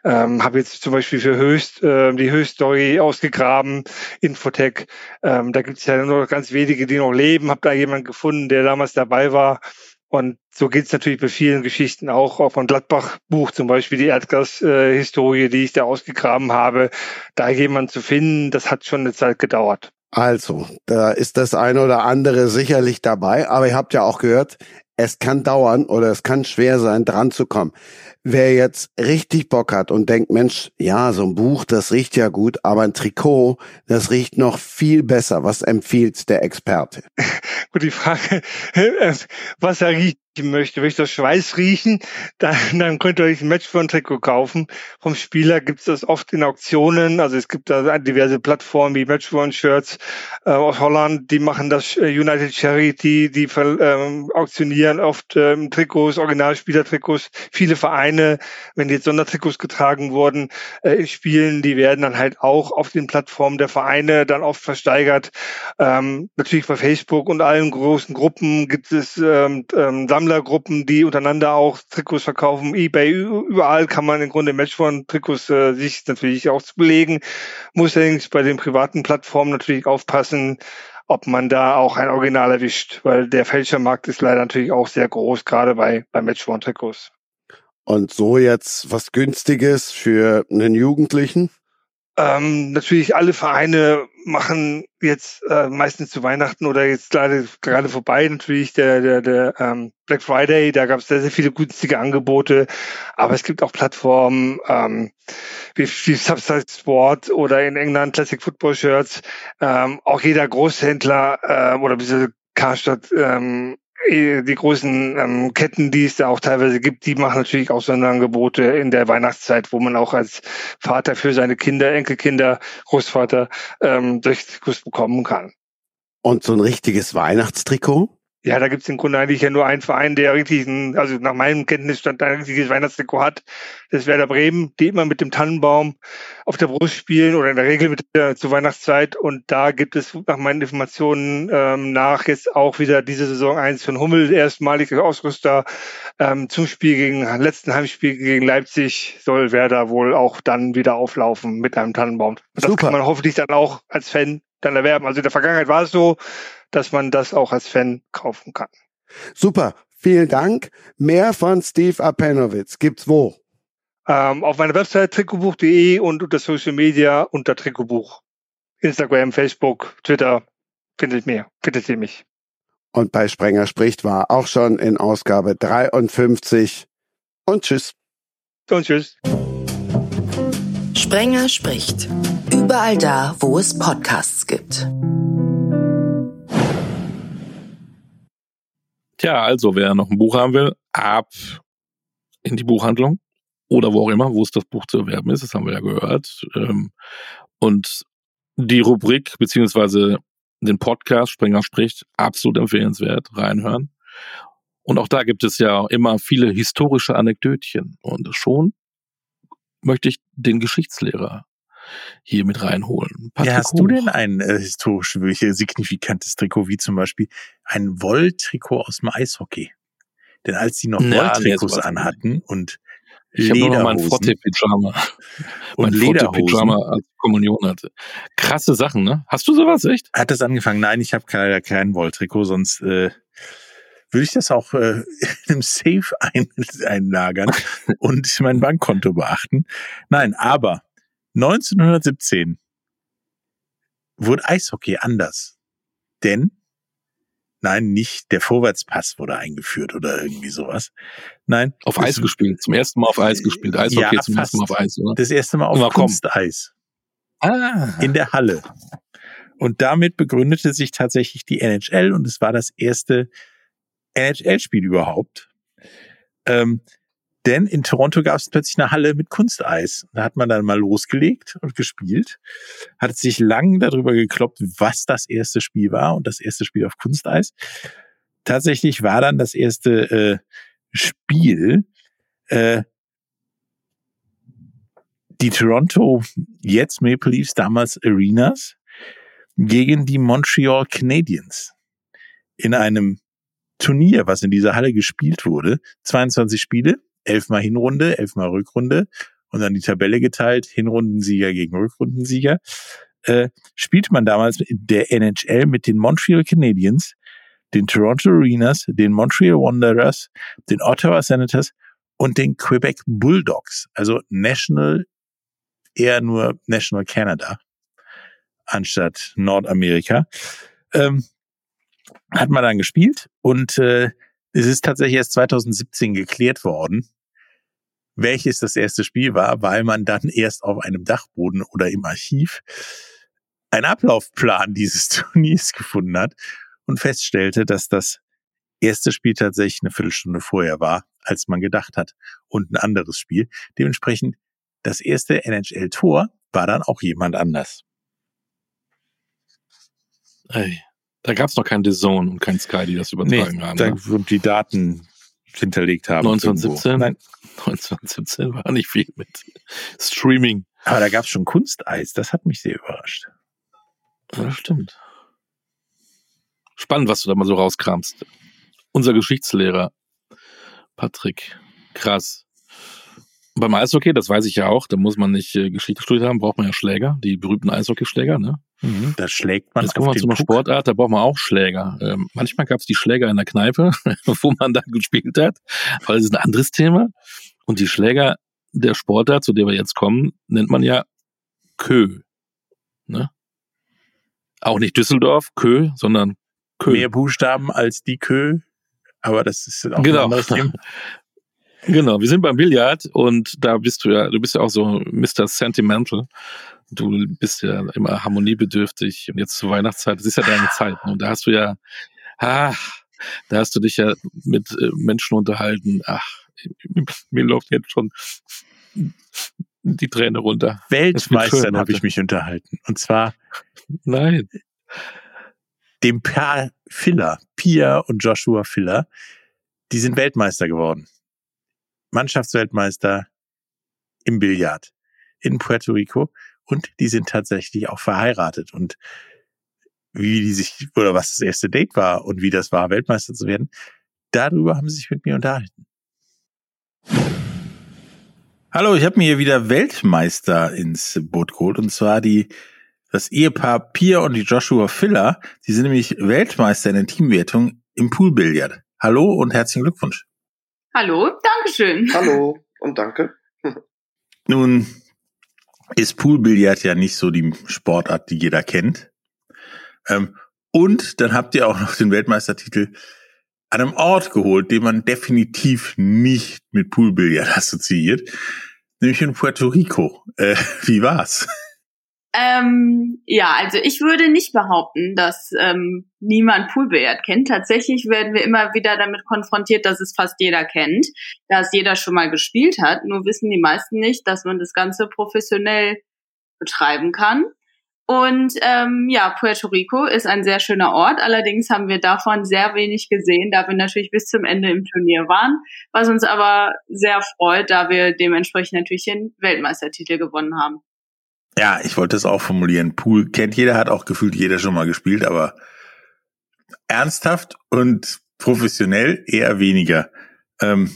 Speaker 9: Ähm, habe jetzt zum Beispiel für Höchst äh, die Höchst-Story ausgegraben, Infotech. Ähm, da gibt es ja nur ganz wenige, die noch leben. Habe da jemanden gefunden, der damals dabei war und so geht es natürlich bei vielen Geschichten auch, auch von Gladbach-Buch zum Beispiel die Erdgas-Historie, die ich da ausgegraben habe. Da jemand zu finden, das hat schon eine Zeit gedauert.
Speaker 8: Also, da ist das eine oder andere sicherlich dabei, aber ihr habt ja auch gehört, es kann dauern oder es kann schwer sein, dran zu kommen. Wer jetzt richtig Bock hat und denkt, Mensch, ja, so ein Buch, das riecht ja gut, aber ein Trikot, das riecht noch viel besser. Was empfiehlt der Experte?
Speaker 9: Gut, die Frage, was er riecht möchte, möchte das Schweiß riechen, dann, dann könnt ihr euch ein Match für ein Trikot kaufen. Vom Spieler gibt es das oft in Auktionen. Also es gibt da diverse Plattformen wie Match for Shirts äh, aus Holland, die machen das äh, United Charity, die ähm, auktionieren oft ähm, Trikots, Originalspielertrikots. Viele Vereine, wenn jetzt Sondertrikots getragen wurden, äh, Spielen, die werden dann halt auch auf den Plattformen der Vereine dann oft versteigert. Ähm, natürlich bei Facebook und allen großen Gruppen gibt es ähm, ähm, Sammlergruppen, die untereinander auch Trikots verkaufen. Ebay, überall kann man im Grunde Matchphone-Trikots äh, sich natürlich auch belegen. Muss allerdings bei den privaten Plattformen natürlich aufpassen, ob man da auch ein Original erwischt, weil der Fälschermarkt ist leider natürlich auch sehr groß, gerade bei, bei Matchphone-Trikots.
Speaker 8: Und so jetzt was Günstiges für einen Jugendlichen?
Speaker 9: Ähm, natürlich alle Vereine machen jetzt äh, meistens zu Weihnachten oder jetzt gerade gerade vorbei natürlich der der der ähm, Black Friday, da gab es sehr sehr viele günstige Angebote, aber es gibt auch Plattformen ähm, wie, wie Subside Sport oder in England Classic Football Shirts. Ähm, auch jeder Großhändler äh, oder diese Karstadt ähm, äh, die großen ähm, Ketten, die es da auch teilweise gibt, die machen natürlich auch Sonderangebote in der Weihnachtszeit, wo man auch als Vater für seine Kinder, Enkelkinder, Großvater ähm, Durchguss bekommen kann.
Speaker 8: Und so ein richtiges Weihnachtstrikot?
Speaker 9: Ja, da gibt es im Grunde eigentlich ja nur einen Verein, der richtig, ein, also nach meinem Kenntnisstand ein richtiges Weihnachtstrikot hat. Das wäre der Bremen, die immer mit dem Tannenbaum auf der Brust spielen oder in der Regel mit der, zur Weihnachtszeit. Und da gibt es nach meinen Informationen ähm, nach jetzt auch wieder diese Saison eins von Hummel, erstmaliger Ausrüster ähm, zum Spiel gegen letzten Heimspiel gegen Leipzig soll Werder wohl auch dann wieder auflaufen mit einem Tannenbaum. Das Super. kann man hoffentlich dann auch als Fan dann erwerben. Also in der Vergangenheit war es so, dass man das auch als Fan kaufen kann.
Speaker 8: Super, vielen Dank. Mehr von Steve Apenowitz gibt's wo?
Speaker 9: Ähm, auf meiner Website trikotbuch.de und unter Social Media unter Trikotbuch. Instagram, Facebook, Twitter, findet mir, findet ihr mich.
Speaker 8: Und bei Sprenger spricht war auch schon in Ausgabe 53. Und tschüss.
Speaker 9: Und tschüss.
Speaker 10: Sprenger spricht. Überall da, wo es Podcasts gibt.
Speaker 2: Tja, also wer noch ein Buch haben will, ab in die Buchhandlung oder wo auch immer, wo es das Buch zu erwerben ist, das haben wir ja gehört. Ähm, und die Rubrik beziehungsweise den Podcast Springer spricht, absolut empfehlenswert, reinhören. Und auch da gibt es ja immer viele historische Anekdötchen. Und schon möchte ich den Geschichtslehrer hier mit reinholen.
Speaker 1: Patrick ja, hast Hoch. du denn ein äh, historisch wirklich signifikantes Trikot, wie zum Beispiel ein Wolltrikot aus dem Eishockey? Denn als die noch ja, Wolltrikots anhatten und
Speaker 2: ich habe noch mein Frotte-Pyjama. Mein Frotte-Pyjama als Kommunion hatte. Krasse Sachen, ne? Hast du sowas echt?
Speaker 1: Hat das angefangen? Nein, ich habe leider kein Wolltrikot, sonst äh, würde ich das auch äh, in einem Safe ein, einlagern und mein Bankkonto beachten. Nein, aber 1917 wurde Eishockey anders. Denn, nein, nicht der Vorwärtspass wurde eingeführt oder irgendwie sowas. Nein.
Speaker 2: Auf Eis gespielt, zum ersten Mal auf Eis gespielt. Eishockey ja, zum ersten Mal auf Eis, oder?
Speaker 1: Das erste Mal auf Kunsteis. Ah. In der Halle. Und damit begründete sich tatsächlich die NHL und es war das erste NHL-Spiel überhaupt. Ähm, denn in Toronto gab es plötzlich eine Halle mit Kunsteis. Da hat man dann mal losgelegt und gespielt. Hat sich lang darüber gekloppt, was das erste Spiel war und das erste Spiel auf Kunsteis. Tatsächlich war dann das erste äh, Spiel äh, die Toronto jetzt Maple Leafs, damals Arenas, gegen die Montreal Canadiens in einem Turnier, was in dieser Halle gespielt wurde. 22 Spiele, elfmal Hinrunde, elfmal Rückrunde und dann die Tabelle geteilt, Hinrundensieger gegen Rückrundensieger, äh, spielte man damals in der NHL mit den Montreal Canadiens, den Toronto Arenas, den Montreal Wanderers, den Ottawa Senators und den Quebec Bulldogs, also National, eher nur National Canada anstatt Nordamerika. Ähm, hat man dann gespielt und äh, es ist tatsächlich erst 2017 geklärt worden, welches das erste Spiel war, weil man dann erst auf einem Dachboden oder im Archiv einen Ablaufplan dieses Turniers gefunden hat und feststellte, dass das erste Spiel tatsächlich eine Viertelstunde vorher war, als man gedacht hat. Und ein anderes Spiel. Dementsprechend, das erste NHL-Tor war dann auch jemand anders.
Speaker 2: Ey, da gab es noch kein Zone und kein Sky, die das übertragen
Speaker 1: nee,
Speaker 2: haben.
Speaker 1: Da,
Speaker 2: Ne?
Speaker 1: und die Daten hinterlegt haben.
Speaker 2: 1917?
Speaker 1: irgendwo. Nein,
Speaker 2: 1917 war nicht viel mit Streaming.
Speaker 1: aber da gab es schon Kunsteis. Das hat mich sehr überrascht.
Speaker 2: Ja, das stimmt. Spannend, was du da mal so rauskramst. Unser Geschichtslehrer, Patrick, krass. Beim Eishockey, das weiß ich ja auch, da muss man nicht äh, Geschichte studiert haben, braucht man ja Schläger, die berühmten Eishockeyschläger, ne?
Speaker 1: Da schlägt man
Speaker 2: Jetzt kommen wir zu einer. Sportart, da braucht man auch Schläger. Ähm, manchmal gab es die Schläger in der Kneipe, wo man da gespielt hat, weil das ist ein anderes Thema. Und die Schläger der Sportart, zu der wir jetzt kommen, nennt man ja Kö. Ne? Auch nicht Düsseldorf, Kö, sondern Kö.
Speaker 1: Mehr Buchstaben als die Kö. Aber das ist auch
Speaker 2: Genau.
Speaker 1: ein anderes Thema.
Speaker 2: Genau, wir sind beim Billard und da bist du ja, du bist ja auch so Mr. Sentimental. Du bist ja immer harmoniebedürftig und jetzt zur Weihnachtszeit, das ist ja deine Zeit. ne? Und da hast du ja, ah, da hast du dich ja mit äh, Menschen unterhalten. Ach, mir läuft jetzt schon die Träne runter.
Speaker 1: Weltmeistern habe ich mich unterhalten. Und zwar
Speaker 2: Nein.
Speaker 1: dem Paar Filler, Pia und Joshua Filler. Die sind Weltmeister geworden. Mannschaftsweltmeister im Billard in Puerto Rico. Und die sind tatsächlich auch verheiratet. Und wie die sich, oder was das erste Date war und wie das war, Weltmeister zu werden, darüber haben sie sich mit mir unterhalten. Hallo, ich habe mir hier wieder Weltmeister ins Boot geholt und zwar die das Ehepaar Pia und die Joshua Filler. Die sind nämlich Weltmeister in der Teamwertung im Poolbillard. Hallo und herzlichen Glückwunsch.
Speaker 11: Hallo, Dankeschön.
Speaker 12: Hallo und danke.
Speaker 1: Nun ist Poolbillard ja nicht so die Sportart, die jeder kennt. Ähm, und dann habt ihr auch noch den Weltmeistertitel an einem Ort geholt, den man definitiv nicht mit Poolbillard assoziiert, nämlich in Puerto Rico. Äh, wie war's?
Speaker 11: Ähm, ja, also ich würde nicht behaupten, dass ähm, niemand Poolbillard kennt. Tatsächlich werden wir immer wieder damit konfrontiert, dass es fast jeder kennt, dass jeder schon mal gespielt hat. Nur wissen die meisten nicht, dass man das Ganze professionell betreiben kann. Und ähm, ja, Puerto Rico ist ein sehr schöner Ort. Allerdings haben wir davon sehr wenig gesehen, da wir natürlich bis zum Ende im Turnier waren, was uns aber sehr freut, da wir dementsprechend natürlich den Weltmeistertitel gewonnen haben.
Speaker 1: Ja, ich wollte es auch formulieren. Pool kennt jeder, hat auch gefühlt jeder schon mal gespielt, aber ernsthaft und professionell eher weniger. Ähm,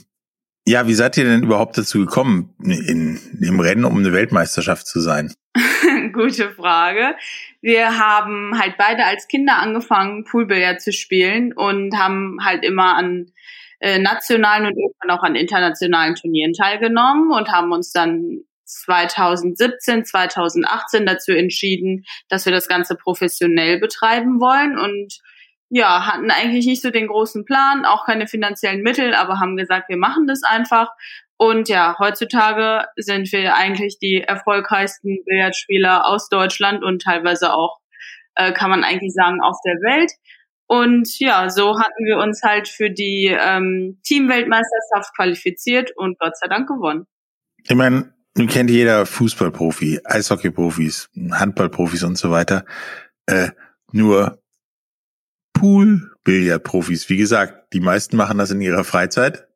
Speaker 1: ja, wie seid ihr denn überhaupt dazu gekommen, in, im Rennen um eine Weltmeisterschaft zu sein?
Speaker 11: Gute Frage. Wir haben halt beide als Kinder angefangen, Poolbillard zu spielen und haben halt immer an äh, nationalen und irgendwann auch an internationalen Turnieren teilgenommen und haben uns dann 2017, 2018 dazu entschieden, dass wir das Ganze professionell betreiben wollen und ja, hatten eigentlich nicht so den großen Plan, auch keine finanziellen Mittel, aber haben gesagt, wir machen das einfach. Und ja, heutzutage sind wir eigentlich die erfolgreichsten Billardspieler aus Deutschland und teilweise auch, äh, kann man eigentlich sagen, auf der Welt. Und ja, so hatten wir uns halt für die ähm, Teamweltmeisterschaft qualifiziert und Gott sei Dank gewonnen.
Speaker 1: Ich meine, nun kennt jeder Fußballprofi, Eishockeyprofis, Handballprofis und so weiter. Äh, nur Pool-Billardprofis, wie gesagt, die meisten machen das in ihrer Freizeit.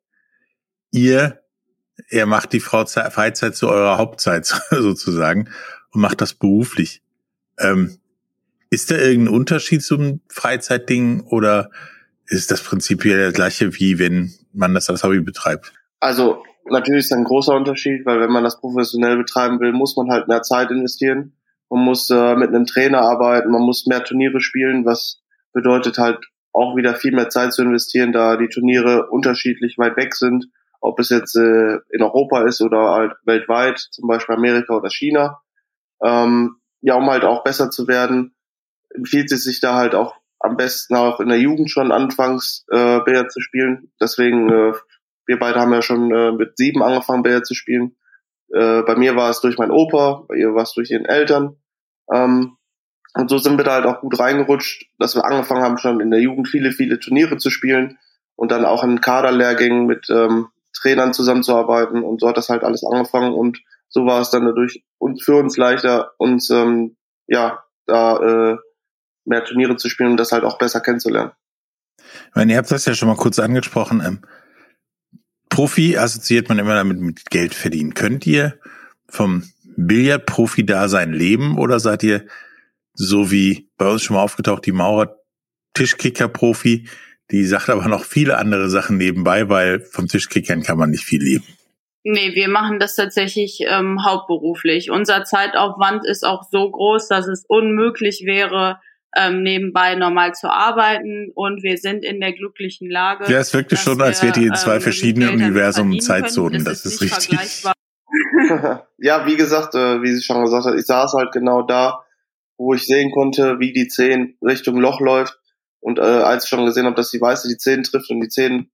Speaker 1: Ihr, er macht die Freizeit zu eurer Hauptzeit sozusagen und macht das beruflich. Ähm, ist da irgendein Unterschied zum Freizeitding oder ist das prinzipiell das gleiche, wie wenn man das als Hobby betreibt?
Speaker 12: Also natürlich ist ein großer Unterschied, weil wenn man das professionell betreiben will, muss man halt mehr Zeit investieren. Man muss äh, mit einem Trainer arbeiten, man muss mehr Turniere spielen, was bedeutet halt auch wieder viel mehr Zeit zu investieren, da die Turniere unterschiedlich weit weg sind, ob es jetzt äh, in Europa ist oder halt weltweit, zum Beispiel Amerika oder China. Ähm, ja, um halt auch besser zu werden, empfiehlt es sich da halt auch am besten auch in der Jugend schon anfangs äh, Billard zu spielen. Deswegen, äh, wir beide haben ja schon äh, mit sieben angefangen, Billard zu spielen. Äh, bei mir war es durch meinen Opa, bei ihr war es durch ihren Eltern. Ähm, und so sind wir da halt auch gut reingerutscht, dass wir angefangen haben, schon in der Jugend viele, viele Turniere zu spielen. und dann auch in Kaderlehrgängen mit ähm, Trainern zusammenzuarbeiten und so hat das halt alles angefangen und so war es dann dadurch für uns leichter, uns ähm, ja da äh, mehr Turniere zu spielen und das halt auch besser kennenzulernen.
Speaker 1: Ich meine, ihr habt das ja schon mal kurz angesprochen. Ähm, Profi assoziiert man immer damit mit Geld verdienen. Könnt ihr vom Billardprofi-Dasein leben oder seid ihr so wie bei uns schon mal aufgetaucht, die Maurer Tischkicker-Profi, die sagt aber noch viele andere Sachen nebenbei, weil vom Tischkickern kann man nicht viel leben.
Speaker 11: Nee, wir machen das tatsächlich ähm, hauptberuflich. Unser Zeitaufwand ist auch so groß, dass es unmöglich wäre, ähm, nebenbei normal zu arbeiten und wir sind in der glücklichen Lage.
Speaker 1: Ja, es wirkte schon, als wärt ihr in zwei ähm, verschiedenen Universen Zeitzonen. Das, das ist, ist richtig.
Speaker 12: ja, wie gesagt, äh, wie sie schon gesagt hat, ich saß halt genau da, wo ich sehen konnte, wie die 10 Richtung Loch läuft. Und äh, als ich schon gesehen habe, dass die Weiße die 10 trifft und die 10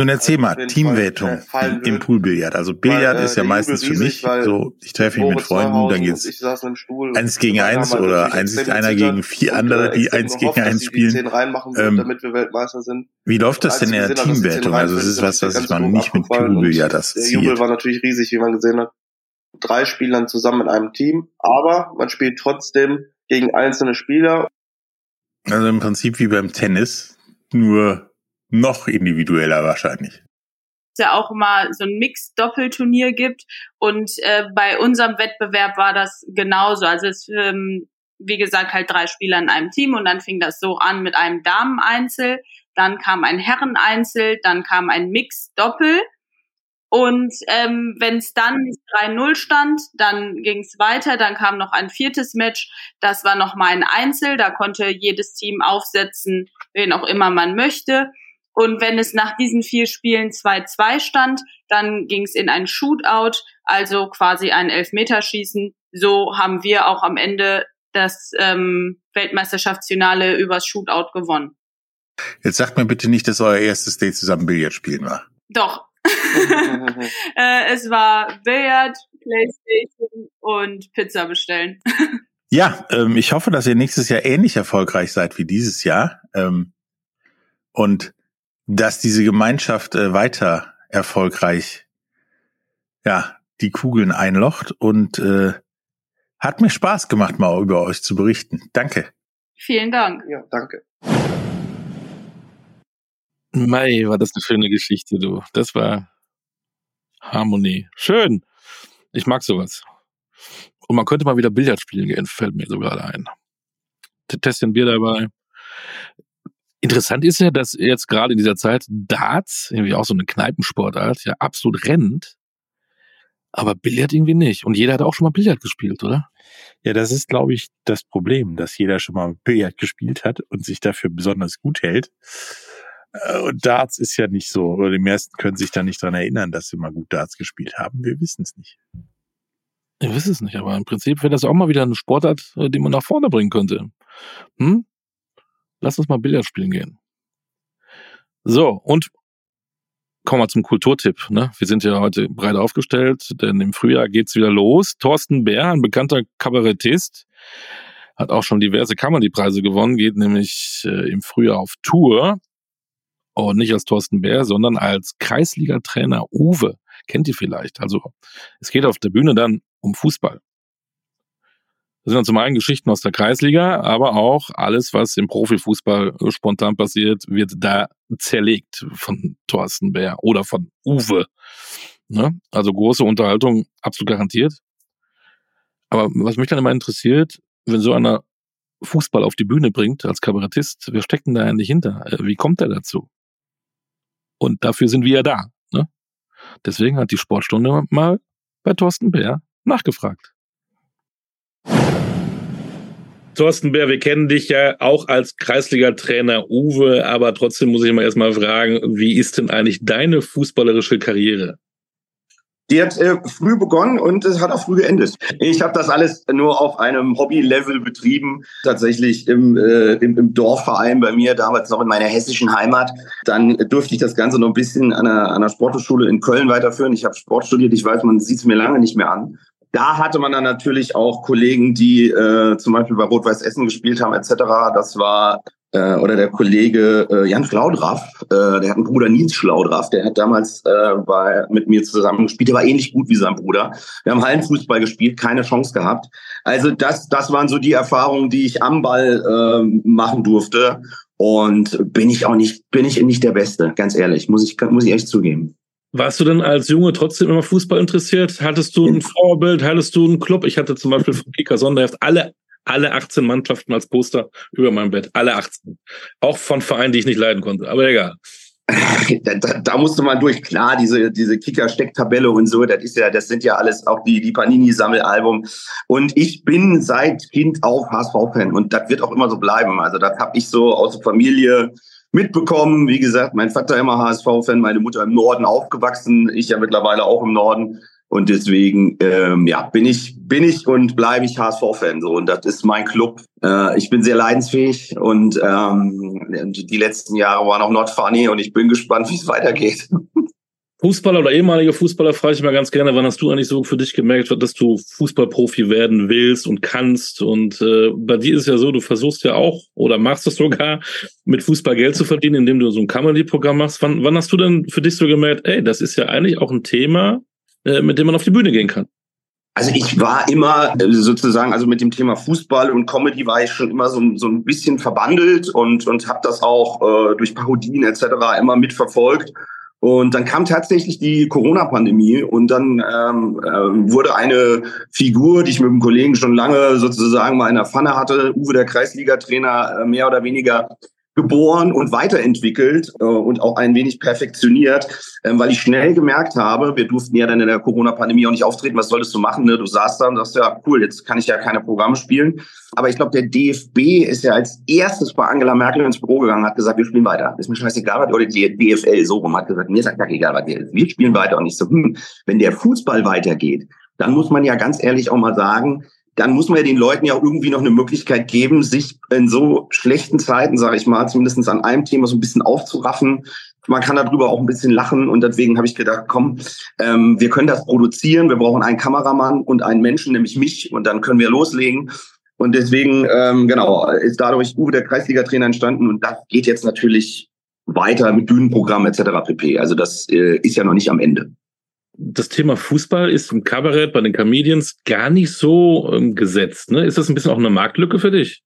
Speaker 1: nun erzähl mal, Teamwertung im, Poolbillard. Also Billard weil, äh, ist ja meistens riesig, für mich so, ich treffe mich mit Freunden, dann geht's eins gegen eins oder eins ist einer gegen vier andere, die eins gegen eins spielen.
Speaker 12: Ähm.
Speaker 1: Wie läuft das denn in der Teamwertung? Also es ist was, was ich mal nicht mit Poolbillard assoziiert.
Speaker 12: Der Jubel war natürlich riesig, wie man gesehen hat. Drei Spielern zusammen in einem Team, aber man spielt trotzdem gegen einzelne Spieler.
Speaker 1: Also im Prinzip wie beim Tennis, nur noch individueller wahrscheinlich.
Speaker 11: Es ja auch immer so ein Mix-Doppelturnier gibt und äh, bei unserem Wettbewerb war das genauso. Also es ähm, wie gesagt halt drei Spieler in einem Team und dann fing das so an mit einem Damen-Einzel, dann kam ein Herren-Einzel, dann kam ein Mix-Doppel und ähm, wenn es dann 3-0 stand, dann ging es weiter, dann kam noch ein viertes Match, das war noch mal ein Einzel, da konnte jedes Team aufsetzen, wen auch immer man möchte. Und wenn es nach diesen vier Spielen 2-2 stand, dann ging es in ein Shootout, also quasi ein Elfmeterschießen. So haben wir auch am Ende das ähm, Weltmeisterschaftsfinale übers Shootout gewonnen.
Speaker 1: Jetzt sagt mir bitte nicht, dass euer erstes Date zusammen Billard spielen war.
Speaker 11: Doch. äh, es war Billard, Playstation und Pizza bestellen.
Speaker 1: ja, ähm, ich hoffe, dass ihr nächstes Jahr ähnlich erfolgreich seid wie dieses Jahr. Ähm, und dass diese Gemeinschaft äh, weiter erfolgreich ja die Kugeln einlocht und äh, hat mir Spaß gemacht, mal über euch zu berichten. Danke.
Speaker 11: Vielen Dank.
Speaker 12: Ja, danke.
Speaker 2: Mei, war das eine schöne Geschichte, du. Das war Harmonie. Schön. Ich mag sowas. Und man könnte mal wieder Billard spielen gehen, fällt mir sogar ein. Testin Bier dabei. Interessant ist ja, dass jetzt gerade in dieser Zeit Darts, irgendwie auch so eine Kneipensportart, ja absolut rennt, aber Billard irgendwie nicht. Und jeder hat auch schon mal Billard gespielt, oder?
Speaker 1: Ja, das ist, glaube ich, das Problem, dass jeder schon mal Billard gespielt hat und sich dafür besonders gut hält. Äh, und Darts ist ja nicht so, oder die meisten können sich da nicht dran erinnern, dass sie mal gut Darts gespielt haben. Wir wissen es nicht.
Speaker 2: Ich weiß es nicht, aber im Prinzip wäre das auch mal wieder eine Sportart, äh, die man nach vorne bringen könnte. Hm? Lass uns mal Billard spielen gehen. So, und kommen wir zum Kulturtipp. Ne? Wir sind ja heute breit aufgestellt, denn im Frühjahr geht's wieder los. Thorsten Bär, ein bekannter Kabarettist, hat auch schon diverse Comedy-Preise gewonnen, geht nämlich äh, im Frühjahr auf Tour. Und nicht als Thorsten Bär, sondern als Kreisliga-Trainer Uwe. Kennt ihr vielleicht? Also es geht auf der Bühne dann um Fußball. Das sind dann zum einen Geschichten aus der Kreisliga, aber auch alles, was im Profifußball spontan passiert, wird da zerlegt von Thorsten Bär oder von Uwe. Ne? Also große Unterhaltung, absolut garantiert. Aber was mich dann immer interessiert, wenn so einer Fußball auf die Bühne bringt als Kabarettist, wer steckt denn da eigentlich hinter? Äh, wie kommt er dazu? Und dafür sind wir ja da. Ne? Deswegen hat die Sportstunde mal bei Thorsten Bär nachgefragt. Thorsten Bär, wir kennen dich ja auch als Kreisliga-Trainer Uwe, aber trotzdem muss ich mal erstmal fragen, wie ist denn eigentlich deine fußballerische Karriere?
Speaker 13: Die hat äh, früh begonnen und es hat auch früh geendet. Ich habe das alles nur auf einem Hobby-Level betrieben, tatsächlich im, äh, im, im, Dorfverein bei mir, damals noch in meiner hessischen Heimat. Dann durfte ich das Ganze noch ein bisschen an einer, an einer Sporthochschule in Köln weiterführen. Ich habe Sport studiert, ich weiß, man sieht es mir lange nicht mehr an. Da hatte man dann natürlich auch Kollegen, die äh, zum Beispiel bei Rot-Weiß Essen gespielt haben etc. Das war äh, oder der Kollege äh, Jan Schlaudraff, äh, der hat einen Bruder Nils Schlaudraff, der hat damals äh, bei, mit mir zusammen gespielt, der war ähnlich gut wie sein Bruder. Wir haben Hallenfußball gespielt, keine Chance gehabt. Also das, das waren so die Erfahrungen, die ich am Ball äh, machen durfte. Und bin ich auch nicht, bin ich nicht der Beste, ganz ehrlich, muss ich, muss ich echt zugeben.
Speaker 2: Warst du denn als Junge trotzdem immer Fußball interessiert? Hattest du ein Vorbild? Hattest du einen Club? Ich hatte zum Beispiel von Kika Sonderheft alle alle 18 Mannschaften als Poster über meinem Bett. Alle 18. Auch von Vereinen, die ich nicht leiden konnte. Aber egal.
Speaker 13: Da, da, da musste man durch. Klar, diese, diese Kicker-Stecktabelle und so, das ist ja, das sind ja alles auch die, die Panini-Sammelalbum. Und ich bin seit Kind auch HSV-Fan und das wird auch immer so bleiben. Also das habe ich so aus der Familie mitbekommen. Wie gesagt, mein Vater immer HSV-Fan, meine Mutter im Norden aufgewachsen, ich ja mittlerweile auch im Norden. Und deswegen, ähm, ja, bin ich, bin ich und bleibe ich HSV-Fan. So, und das ist mein Club. Äh, ich bin sehr leidensfähig und ähm, die letzten Jahre waren auch not funny und ich bin gespannt, wie es weitergeht.
Speaker 2: Fußballer oder ehemalige Fußballer frage ich mal ganz gerne, wann hast du eigentlich so für dich gemerkt, dass du Fußballprofi werden willst und kannst? Und äh, bei dir ist ja so, du versuchst ja auch oder machst es sogar, mit Fußball Geld zu verdienen, indem du so ein Comedy-Programm machst. Wann, wann hast du denn für dich so gemerkt, ey, das ist ja eigentlich auch ein Thema, äh, mit dem man auf die Bühne gehen kann?
Speaker 13: Also ich war immer äh, sozusagen, also mit dem Thema Fußball und Comedy war ich schon immer so, so ein bisschen verbandelt und, und habe das auch äh, durch Parodien etc. immer mitverfolgt. Und dann kam tatsächlich die Corona-Pandemie und dann ähm, äh, wurde eine Figur, die ich mit einem Kollegen schon lange sozusagen mal in der Pfanne hatte, Uwe der Kreisliga-Trainer, äh, mehr oder weniger geboren und weiterentwickelt äh, und auch ein wenig perfektioniert, ähm, weil ich schnell gemerkt habe, wir durften ja dann in der Corona-Pandemie auch nicht auftreten, was solltest du machen? Ne? Du saßt da und sagst, ja cool, jetzt kann ich ja keine Programme spielen. Aber ich glaube, der DFB ist ja als erstes bei Angela Merkel ins Büro gegangen, hat gesagt, wir spielen weiter. Ist mir scheißegal, was, oder die DFL so rum hat gesagt, mir ist ja egal, was der ist. Wir spielen weiter. Und ich so, hm, wenn der Fußball weitergeht, dann muss man ja ganz ehrlich auch mal sagen, dann muss man ja den Leuten ja irgendwie noch eine Möglichkeit geben, sich in so schlechten Zeiten, sage ich mal, zumindest an einem Thema so ein bisschen aufzuraffen. Man kann darüber auch ein bisschen lachen und deswegen habe ich gedacht, komm, ähm, wir können das produzieren. Wir brauchen einen Kameramann und einen Menschen, nämlich mich, und dann können wir loslegen. Und deswegen, ähm, genau, ist dadurch Uwe der Kreisliga-Trainer entstanden und das geht jetzt natürlich weiter mit Bühnenprogramm etc. pp. Also das äh, ist ja noch nicht am Ende
Speaker 2: das Thema Fußball ist im Kabarett bei den Comedians gar nicht so ähm, gesetzt. Ne? Ist das ein bisschen auch eine Marktlücke für dich?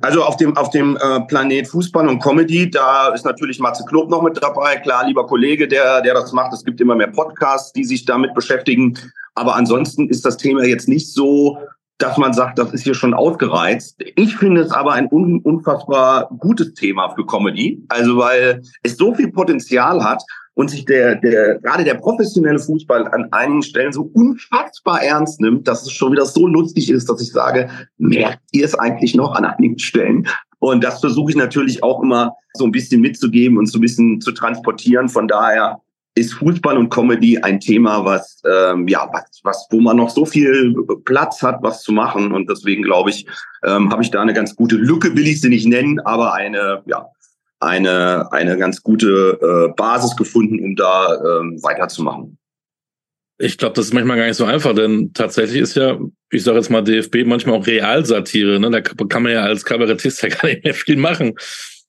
Speaker 13: Also auf dem, auf dem äh, Planet Fußball und Comedy, da ist natürlich Matze Knob noch mit dabei. Klar, lieber Kollege, der, der das macht. Es gibt immer mehr Podcasts, die sich damit beschäftigen. Aber ansonsten ist das Thema jetzt nicht so, dass man sagt, das ist hier schon ausgereizt. Ich finde es aber ein un unfassbar gutes Thema für Comedy. Also weil es so viel Potenzial hat und sich der, der, gerade der professionelle Fußball an einigen Stellen so unfassbar ernst nimmt, dass es schon wieder so lustig ist, dass ich sage, merkt ihr es eigentlich noch an einigen Stellen? Und das versuche ich natürlich auch immer so ein bisschen mitzugeben und so ein bisschen zu transportieren. Von daher ist Fußball und Comedy ein Thema, was ähm, ja was, was wo man noch so viel Platz hat, was zu machen und deswegen glaube ich, ähm, habe ich da eine ganz gute Lücke, will ich sie nicht nennen, aber eine ja eine, eine ganz gute äh, Basis gefunden, um da ähm, weiterzumachen.
Speaker 2: Ich glaube, das ist manchmal gar nicht so einfach, denn tatsächlich ist ja, ich sage jetzt mal DFB, manchmal auch Realsatire. Ne? Da kann man ja als Kabarettist ja gar nicht mehr viel machen.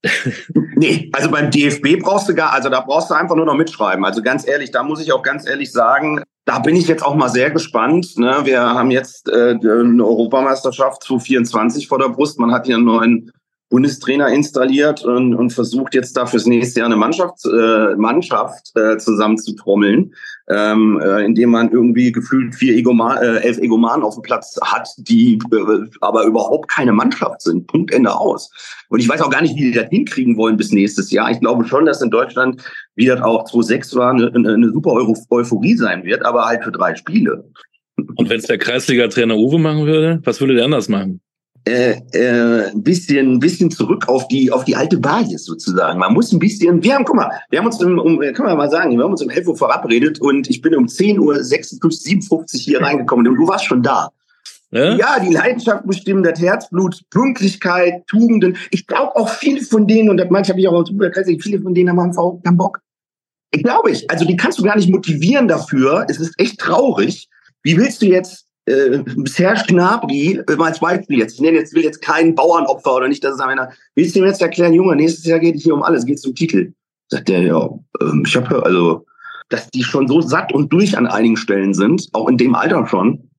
Speaker 13: nee, also beim DFB brauchst du gar, also da brauchst du einfach nur noch mitschreiben. Also ganz ehrlich, da muss ich auch ganz ehrlich sagen, da bin ich jetzt auch mal sehr gespannt. Ne? Wir haben jetzt äh, eine Europameisterschaft 2024 vor der Brust. Man hat hier einen neuen Bundestrainer installiert und, und versucht jetzt da fürs nächste Jahr eine Mannschaft, äh, Mannschaft äh, zusammenzutrommeln, ähm, äh, indem man irgendwie gefühlt vier Egoman, äh, elf Egomanen auf dem Platz hat, die äh, aber überhaupt keine Mannschaft sind. Punkt Ende aus. Und ich weiß auch gar nicht, wie die das hinkriegen wollen bis nächstes Jahr. Ich glaube schon, dass in Deutschland, wie das auch 2006 war, eine, eine super Euphorie sein wird, aber halt für drei Spiele.
Speaker 2: Und wenn es der Kreisliga-Trainer Uwe machen würde, was würde der anders machen?
Speaker 13: Äh, äh, ein bisschen, bisschen zurück auf die, auf die alte Basis sozusagen. Man muss ein bisschen, wir haben, guck mal, wir haben uns um, um kann man mal sagen, wir haben uns um 11 Uhr verabredet und ich bin um 10 Uhr 56, 57 hier reingekommen und du warst schon da. Ja? ja, die Leidenschaft bestimmt, das Herzblut, Pünktlichkeit, Tugenden. Ich glaube auch viele von denen, und das manche habe ich auch aus Überkreis, viele von denen haben einfach keinen Bock. Ich glaube ich. Also die kannst du gar nicht motivieren dafür. Es ist echt traurig. Wie willst du jetzt äh, Serge Gnabry, äh, mal als Beispiel jetzt, ich nenne jetzt, will jetzt keinen Bauernopfer oder nicht, dass es einer, willst du ihm jetzt erklären, Junge, nächstes Jahr geht es hier um alles, geht es um Titel. Sagt der, ja, ähm, ich habe also, dass die schon so satt und durch an einigen Stellen sind, auch in dem Alter schon,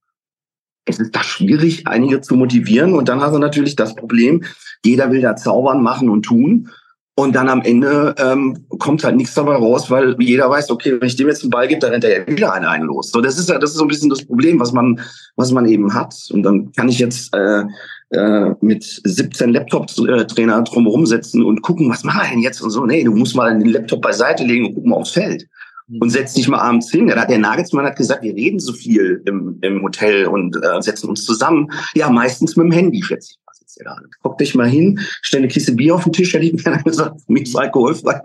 Speaker 13: es ist da schwierig, einige zu motivieren. Und dann hast du natürlich das Problem, jeder will da zaubern, machen und tun. Und dann am Ende ähm, kommt halt nichts dabei raus, weil jeder weiß, okay, wenn ich dem jetzt einen Ball gebe, dann rennt er ja wieder einen, einen los. So, das ist ja, das ist so ein bisschen das Problem, was man, was man eben hat. Und dann kann ich jetzt äh, äh, mit 17 Laptop-Trainer drumherum setzen und gucken, was mache ich denn jetzt und so. Nee, du musst mal den Laptop beiseite legen und gucken mal aufs Feld und setzt dich mal abends hin. Der, der Nagelsmann hat gesagt, wir reden so viel im, im Hotel und äh, setzen uns zusammen. Ja, meistens mit dem Handy, schätze da. Guck dich mal hin, stell eine Kiste Bier auf den Tisch, hätte ich mir gesagt, mich ist alkoholfrei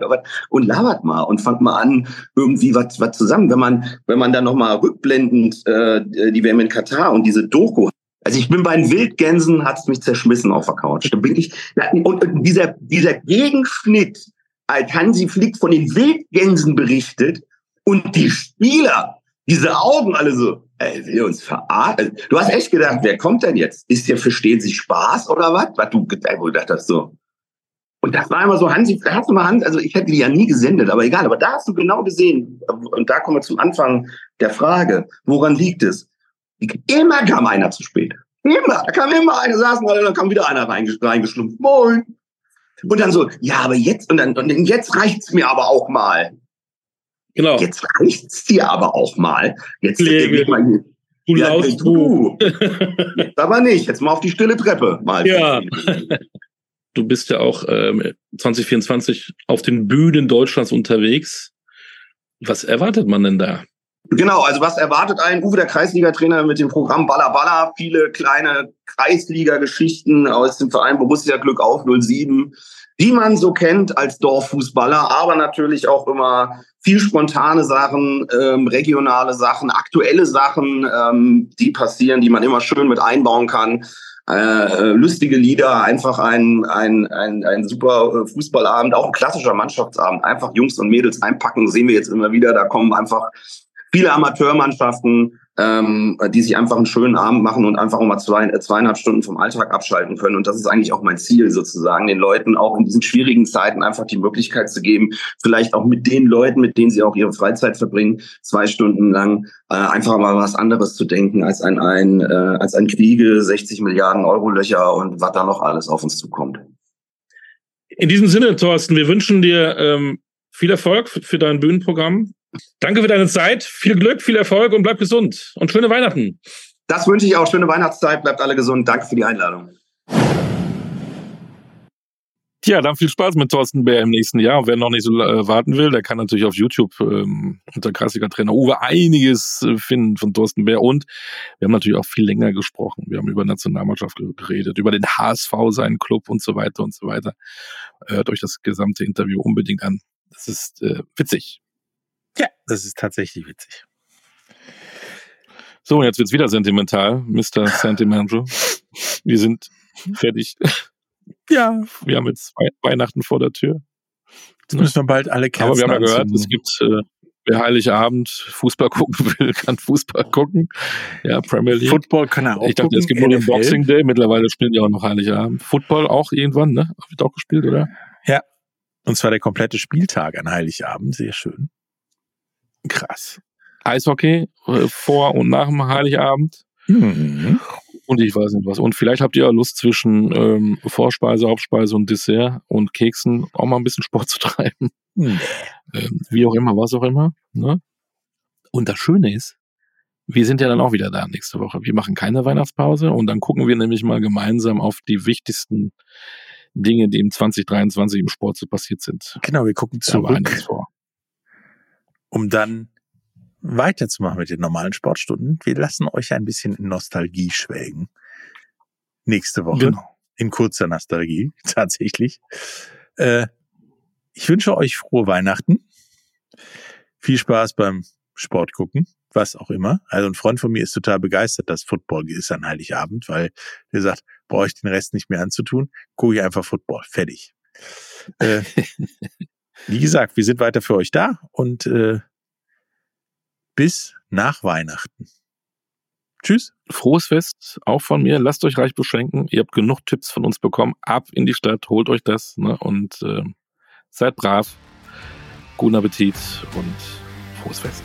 Speaker 13: und labert mal und fangt mal an, irgendwie was, was zusammen. Wenn man, wenn man dann nochmal rückblendend äh, die WM in Katar und diese Doku also ich bin bei den Wildgänsen, hat's mich zerschmissen auf der Couch. Da bin ich, und dieser, dieser Gegenschnitt, als Hansi Flick von den Wildgänsen berichtet und die Spieler, diese Augen alle so, ey, will uns verarschen. Du hast echt gedacht, wer kommt denn jetzt? Ist der Verstehen Sie Spaß oder was? Was du gedacht hast so. Und das war immer so, Hansi, da hast du mal Hans, also ich hätte die ja nie gesendet, aber egal, aber da hast du genau gesehen, und da kommen wir zum Anfang der Frage, woran liegt es? Immer kam einer zu spät. Immer, da kam immer einer, saß mal, dann kam wieder einer reingeschlumpft. Moin. Und dann so, ja, aber jetzt, und dann, und jetzt reicht's mir aber auch mal.
Speaker 2: Genau.
Speaker 13: Jetzt reicht's dir aber auch mal. Jetzt
Speaker 2: Pflege.
Speaker 13: mal hier.
Speaker 2: Du
Speaker 13: Ja,
Speaker 2: laust
Speaker 13: du. Jetzt aber nicht. Jetzt mal auf die stille Treppe. Mal.
Speaker 2: Ja. Du bist ja auch ähm, 2024 auf den Bühnen Deutschlands unterwegs. Was erwartet man denn da?
Speaker 13: Genau, also was erwartet einen Uwe, der Kreisliga-Trainer mit dem Programm Balla Balla? Viele kleine Kreisliga-Geschichten aus dem Verein Borussia Glück auf 07, die man so kennt als Dorffußballer, aber natürlich auch immer viel spontane Sachen, ähm, regionale Sachen, aktuelle Sachen, ähm, die passieren, die man immer schön mit einbauen kann. Äh, äh, lustige Lieder, einfach ein, ein, ein, ein super äh, Fußballabend, auch ein klassischer Mannschaftsabend. Einfach Jungs und Mädels einpacken, sehen wir jetzt immer wieder. Da kommen einfach viele Amateurmannschaften, ähm, die sich einfach einen schönen Abend machen und einfach mal zwei, äh, zweieinhalb Stunden vom Alltag abschalten können. Und das ist eigentlich auch mein Ziel sozusagen, den Leuten auch in diesen schwierigen Zeiten einfach die Möglichkeit zu geben, vielleicht auch mit den Leuten, mit denen sie auch ihre Freizeit verbringen, zwei Stunden lang äh, einfach mal was anderes zu denken als ein, ein, äh, als ein Kriege, 60 Milliarden Euro Löcher und was da noch alles auf uns zukommt.
Speaker 2: In diesem Sinne, Thorsten, wir wünschen dir ähm, viel Erfolg für, für dein Bühnenprogramm. Danke für deine Zeit, viel Glück, viel Erfolg und bleib gesund und schöne Weihnachten.
Speaker 13: Das wünsche ich auch. Schöne Weihnachtszeit. Bleibt alle gesund. Danke für die Einladung.
Speaker 2: Ja, dann viel Spaß mit Thorsten Bär im nächsten Jahr. Und wer noch nicht so äh, warten will, der kann natürlich auf YouTube ähm, unter Kreisliga Trainer Uwe einiges äh, finden von Thorsten Bär. Und wir haben natürlich auch viel länger gesprochen. Wir haben über Nationalmannschaft geredet, über den HSV, seinen Club und so weiter und so weiter. Hört euch das gesamte Interview unbedingt an. Das ist äh, witzig.
Speaker 1: Ja, das ist tatsächlich witzig.
Speaker 2: So, und jetzt wird's wieder sentimental, Mr. Sentimental. Wir sind fertig.
Speaker 1: Ja.
Speaker 2: Wir haben jetzt Wei- Weihnachten vor der Tür.
Speaker 1: Jetzt müssen wir bald alle Kerzen
Speaker 2: Aber wir haben ja gehört, es gibt, äh, wer Heiligabend Fußball gucken will, kann Fußball gucken. Ja, Premier League.
Speaker 1: Football kann er auch
Speaker 2: Ich dachte, es
Speaker 1: gucken,
Speaker 2: gibt nur den. Boxing Day. Mittlerweile spielen die auch noch Heiligabend. Football auch irgendwann, ne? Wird auch gespielt, oder?
Speaker 1: Ja. Und zwar der komplette Spieltag an Heiligabend. Sehr schön.
Speaker 2: Krass. Eishockey äh, vor und nach dem Heiligabend.
Speaker 1: Mhm.
Speaker 2: Und ich weiß nicht was. Und vielleicht habt ihr ja Lust zwischen ähm, Vorspeise, Hauptspeise und Dessert und Keksen auch mal ein bisschen Sport zu treiben.
Speaker 1: Nee.
Speaker 2: Ähm, wie auch immer, was auch immer. Ne? Und das Schöne ist, wir sind ja dann auch wieder da nächste Woche. Wir machen keine Weihnachtspause und dann gucken wir nämlich mal gemeinsam auf die wichtigsten Dinge, die im 2023 im Sport so passiert sind.
Speaker 1: Genau, wir gucken zurück,
Speaker 2: vor.
Speaker 1: um dann weiterzumachen mit den normalen Sportstunden. Wir lassen euch ein bisschen in Nostalgie schwelgen. Nächste Woche.
Speaker 2: Genau.
Speaker 1: In kurzer Nostalgie, tatsächlich. Äh, ich wünsche euch frohe Weihnachten. Viel Spaß beim Sport gucken, was auch immer. Also ein Freund von mir ist total begeistert, dass Football ist an Heiligabend, weil der sagt, brauche ich den Rest nicht mehr anzutun, gucke ich einfach Football. Fertig. Äh, wie gesagt, wir sind weiter für euch da und äh, bis nach Weihnachten. Tschüss.
Speaker 2: Frohes Fest auch von mir. Lasst euch reich beschenken. Ihr habt genug Tipps von uns bekommen. Ab in die Stadt, holt euch das ne? und äh, seid brav. Guten Appetit und frohes Fest.